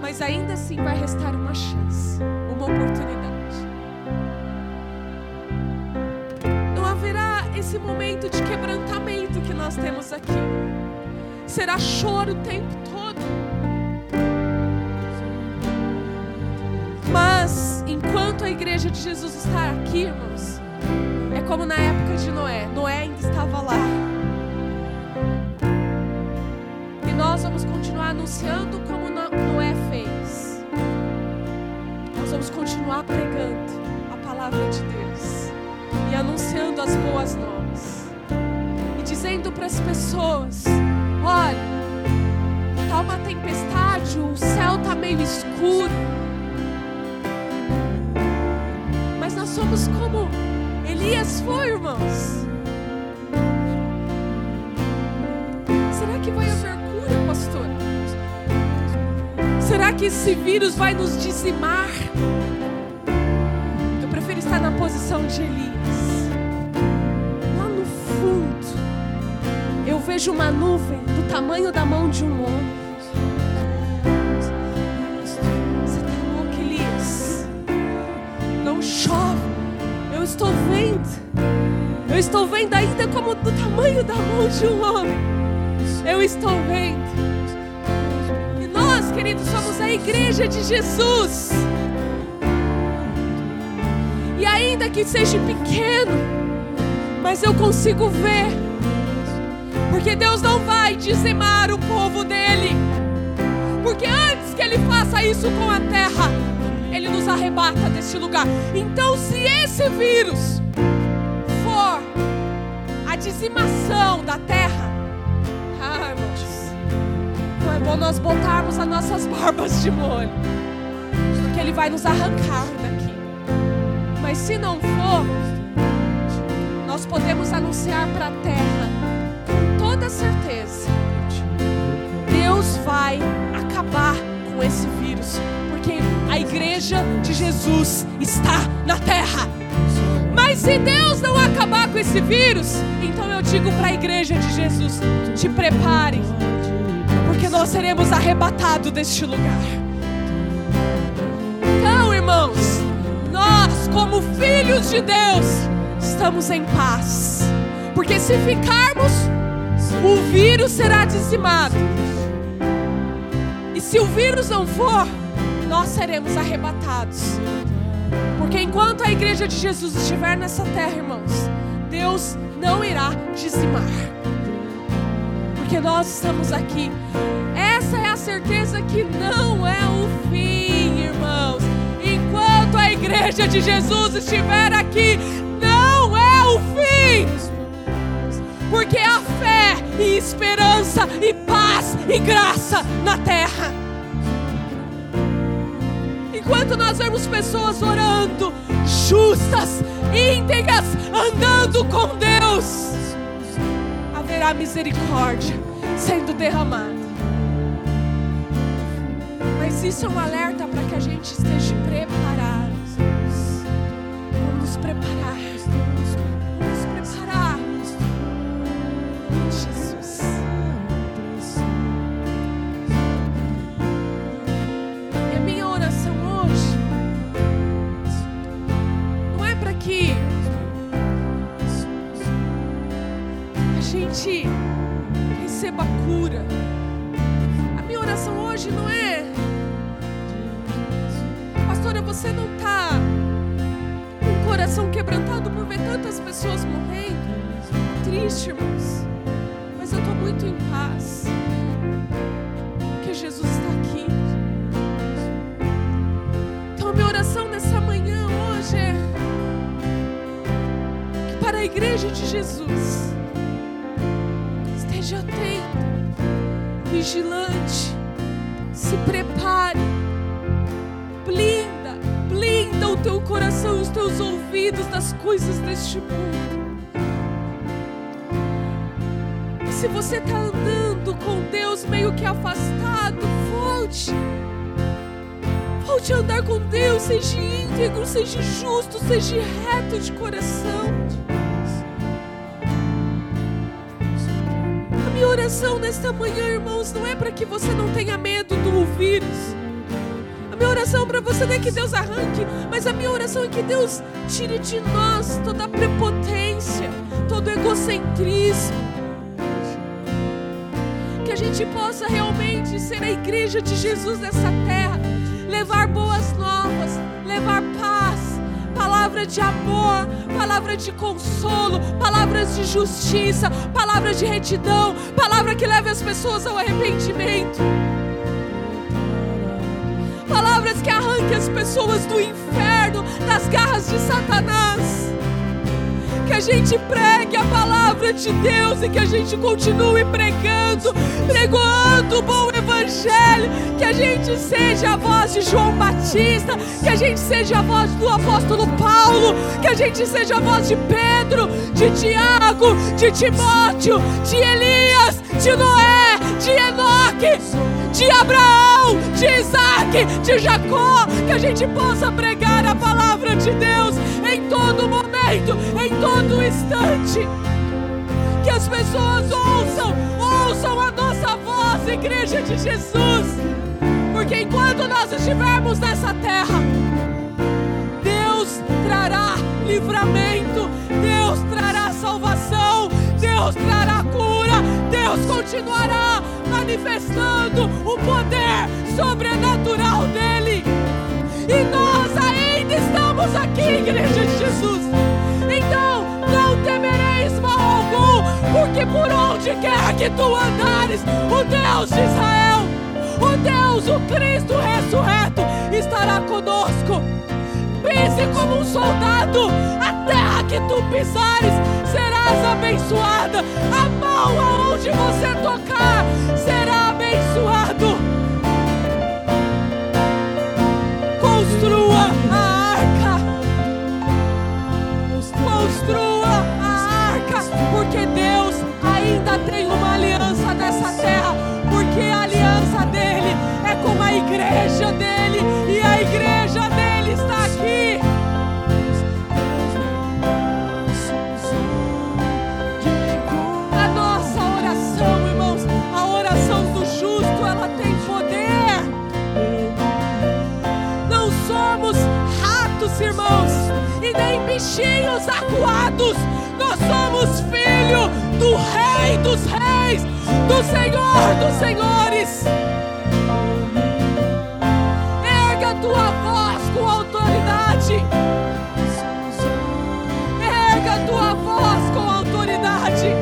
Mas ainda assim vai restar uma chance, uma oportunidade. esse momento de quebrantamento que nós temos aqui. Será choro o tempo todo. Mas, enquanto a igreja de Jesus está aqui, irmãos, é como na época de Noé. Noé ainda estava lá. E nós vamos continuar anunciando como Noé fez. Nós vamos continuar pregando a palavra de Deus e anunciando as boas novas dizendo para as pessoas: olha, está uma tempestade, o céu está meio escuro. Mas nós somos como Elias foi, irmãos. Será que vai haver cura, pastor? Será que esse vírus vai nos dizimar? Eu prefiro estar na posição de Elias. vejo uma nuvem do tamanho da mão de um homem. Estou vendo. Eu estou vendo ainda como do tamanho da mão de um homem. Eu estou vendo. E nós, queridos, somos a igreja de Jesus. E ainda que seja pequeno, mas eu consigo ver porque Deus não vai dizimar o povo dele. Porque antes que ele faça isso com a terra, ele nos arrebata deste lugar. Então, se esse vírus for a dizimação da terra, ah, irmãos, não é bom nós botarmos as nossas barbas de molho, porque ele vai nos arrancar daqui. Mas se não for, nós podemos anunciar para a terra toda certeza, Deus vai acabar com esse vírus, porque a igreja de Jesus está na terra. Mas se Deus não acabar com esse vírus, então eu digo para a igreja de Jesus: te prepare, porque nós seremos arrebatados deste lugar. Então, irmãos, nós, como filhos de Deus, estamos em paz, porque se ficarmos o vírus será dizimado. E se o vírus não for, nós seremos arrebatados. Porque enquanto a igreja de Jesus estiver nessa terra, irmãos, Deus não irá dizimar. Porque nós estamos aqui. Essa é a certeza que não é o fim, irmãos. Enquanto a igreja de Jesus estiver aqui, não é o fim. Porque a fé e esperança e paz e graça na terra. Enquanto nós vemos pessoas orando, justas, íntegras, andando com Deus, haverá misericórdia sendo derramada. Mas isso é um alerta para que a gente esteja preparado. Vamos nos preparar. Vamos nos a gente receba cura. A minha oração hoje não é Pastora, você não está com o coração quebrantado por ver tantas pessoas morrendo? Triste, irmãos. Mas eu estou muito em paz. Porque Jesus está aqui. Então, a minha oração nessa manhã hoje é para a igreja de Jesus vigilante, se prepare blinda, blinda o teu coração os teus ouvidos das coisas deste mundo. Se você está andando com Deus meio que afastado, volte. Volte a andar com Deus, seja íntegro, seja justo, seja reto de coração. Oração nesta manhã, irmãos, não é para que você não tenha medo do vírus minha oração para você não é que Deus arranque, mas a minha oração é que Deus tire de nós toda a prepotência, todo o egocentrismo. Que a gente possa realmente ser a igreja de Jesus nessa terra, levar boas novas, levar paz, palavra de amor, palavra de consolo, palavras de justiça, palavra de retidão, palavra que leve as pessoas ao arrependimento palavras que arranquem as pessoas do inferno, das garras de Satanás. Que a gente pregue a palavra de Deus e que a gente continue pregando, pregoando o bom evangelho. Que a gente seja a voz de João Batista, que a gente seja a voz do apóstolo Paulo, que a gente seja a voz de Pedro, de Tiago, de Timóteo, de Elias, de Noé, de Enoque, de Abraão, de Isaac, de Jacó, que a gente possa pregar a palavra de Deus em todo momento, em todo instante. Que as pessoas ouçam, ouçam a nossa voz, Igreja de Jesus, porque enquanto nós estivermos nessa terra, Deus trará livramento, Deus trará salvação, Deus trará cura, Deus continuará manifestando o poder sobrenatural dele. E nós ainda estamos aqui, Igreja de Jesus. Não temereis mal algum, porque por onde quer que tu andares, o Deus de Israel, o Deus, o Cristo ressurreto, estará conosco. Pense como um soldado, a terra que tu pisares serás abençoada, a mão aonde você tocar será abençoado. Acuados. Nós somos filho do Rei dos Reis, do Senhor dos Senhores. Erga tua voz com autoridade. Erga tua voz com autoridade.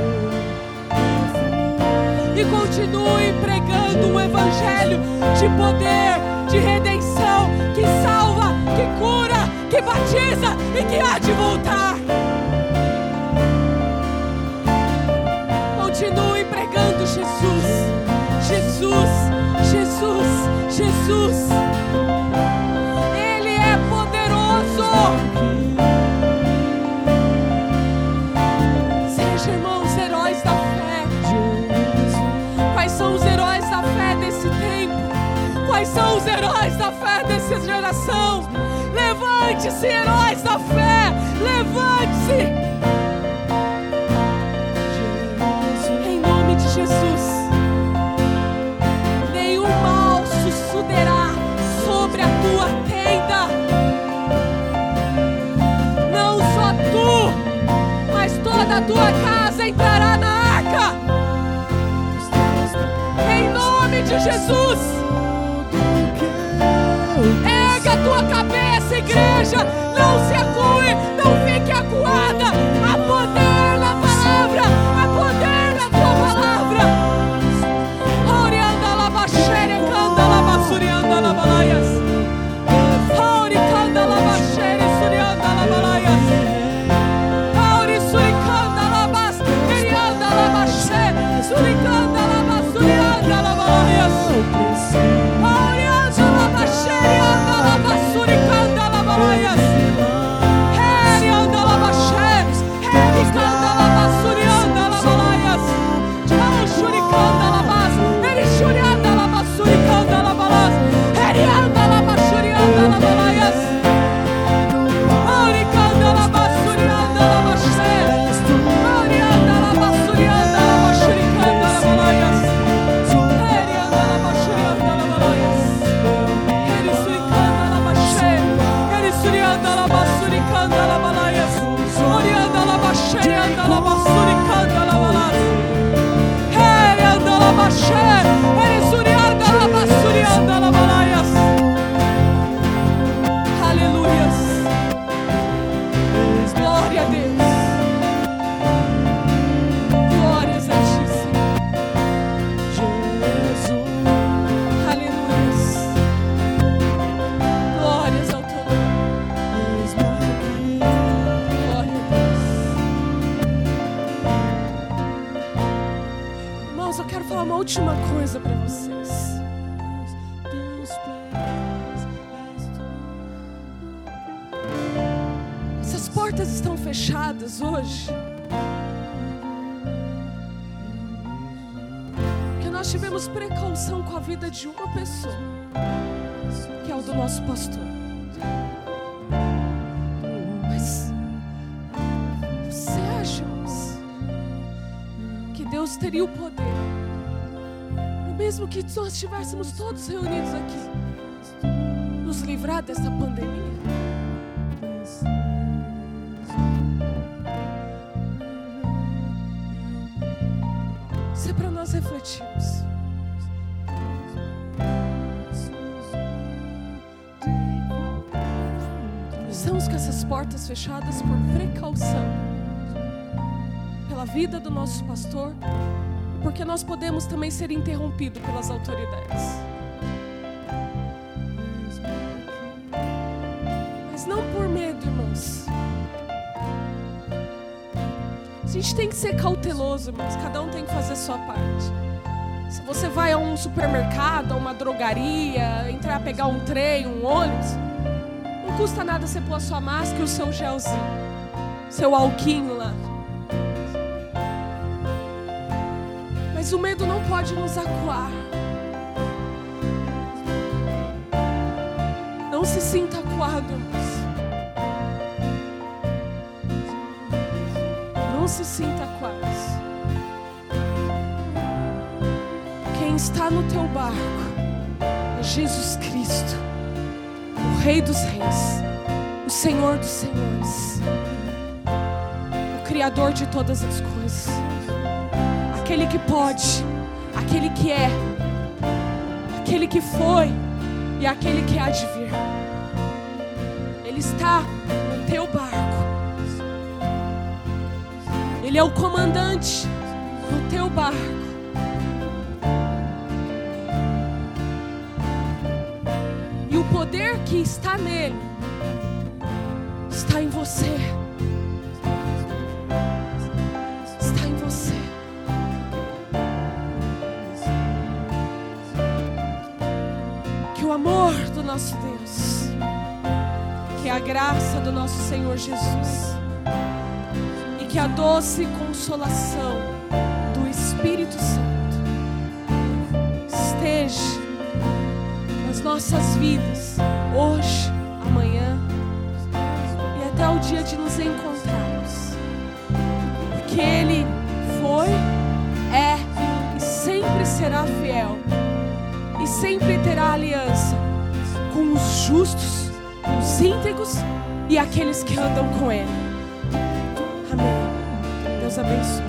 E continue pregando um evangelho de poder, de redenção, e que há de voltar. Continue pregando Jesus, Jesus, Jesus, Jesus. Ele é poderoso. Seja, irmãos, heróis da fé. Quais são os heróis da fé desse tempo? Quais são os heróis da fé dessa geração? Levante-se, heróis da fé. Levante-se. Em nome de Jesus. Nenhum mal sucederá sobre a tua tenda. Não só tu, mas toda a tua casa entrará na arca. Em nome de Jesus. Erga a tua cabeça, igreja. Não se acue, não fique acuada. Falar uma última coisa para vocês. Essas portas estão fechadas hoje. Porque nós tivemos precaução com a vida de uma pessoa, que é o do nosso pastor. Mas você acha, que Deus teria o poder, mesmo que nós estivéssemos todos reunidos aqui, nos livrar dessa pandemia? Isso é para nós refletirmos. Estamos com essas portas fechadas por precaução, pela vida do nosso pastor, porque nós podemos também ser interrompidos pelas autoridades. Mas não por medo, irmãos. A gente tem que ser cauteloso, irmãos. Cada um tem que fazer a sua parte. Se você vai a um supermercado, a uma drogaria, entrar pegar um trem, um ônibus, não custa nada você pôr a sua máscara e o seu gelzinho, seu alquinho Mas o medo não pode nos acuar. Não se sinta acuado. Não se sinta acuado. Quem está no teu barco é Jesus Cristo, o Rei dos Reis, o Senhor dos Senhores, o Criador de todas as coisas, aquele que pode, aquele que é, aquele que foi e aquele que há de vir. Ele está no teu barco. Ele é o comandante no teu barco. E o poder que está nele está em você. Está em você. Amor do nosso Deus, que a graça do nosso Senhor Jesus e que a doce consolação do Espírito Santo esteja nas nossas vidas hoje, amanhã e até o dia de nos encontrarmos. Porque Ele foi, é e sempre será fiel sempre terá aliança com os justos, os íntegros e aqueles que andam com Ele. Amém. Deus abençoe.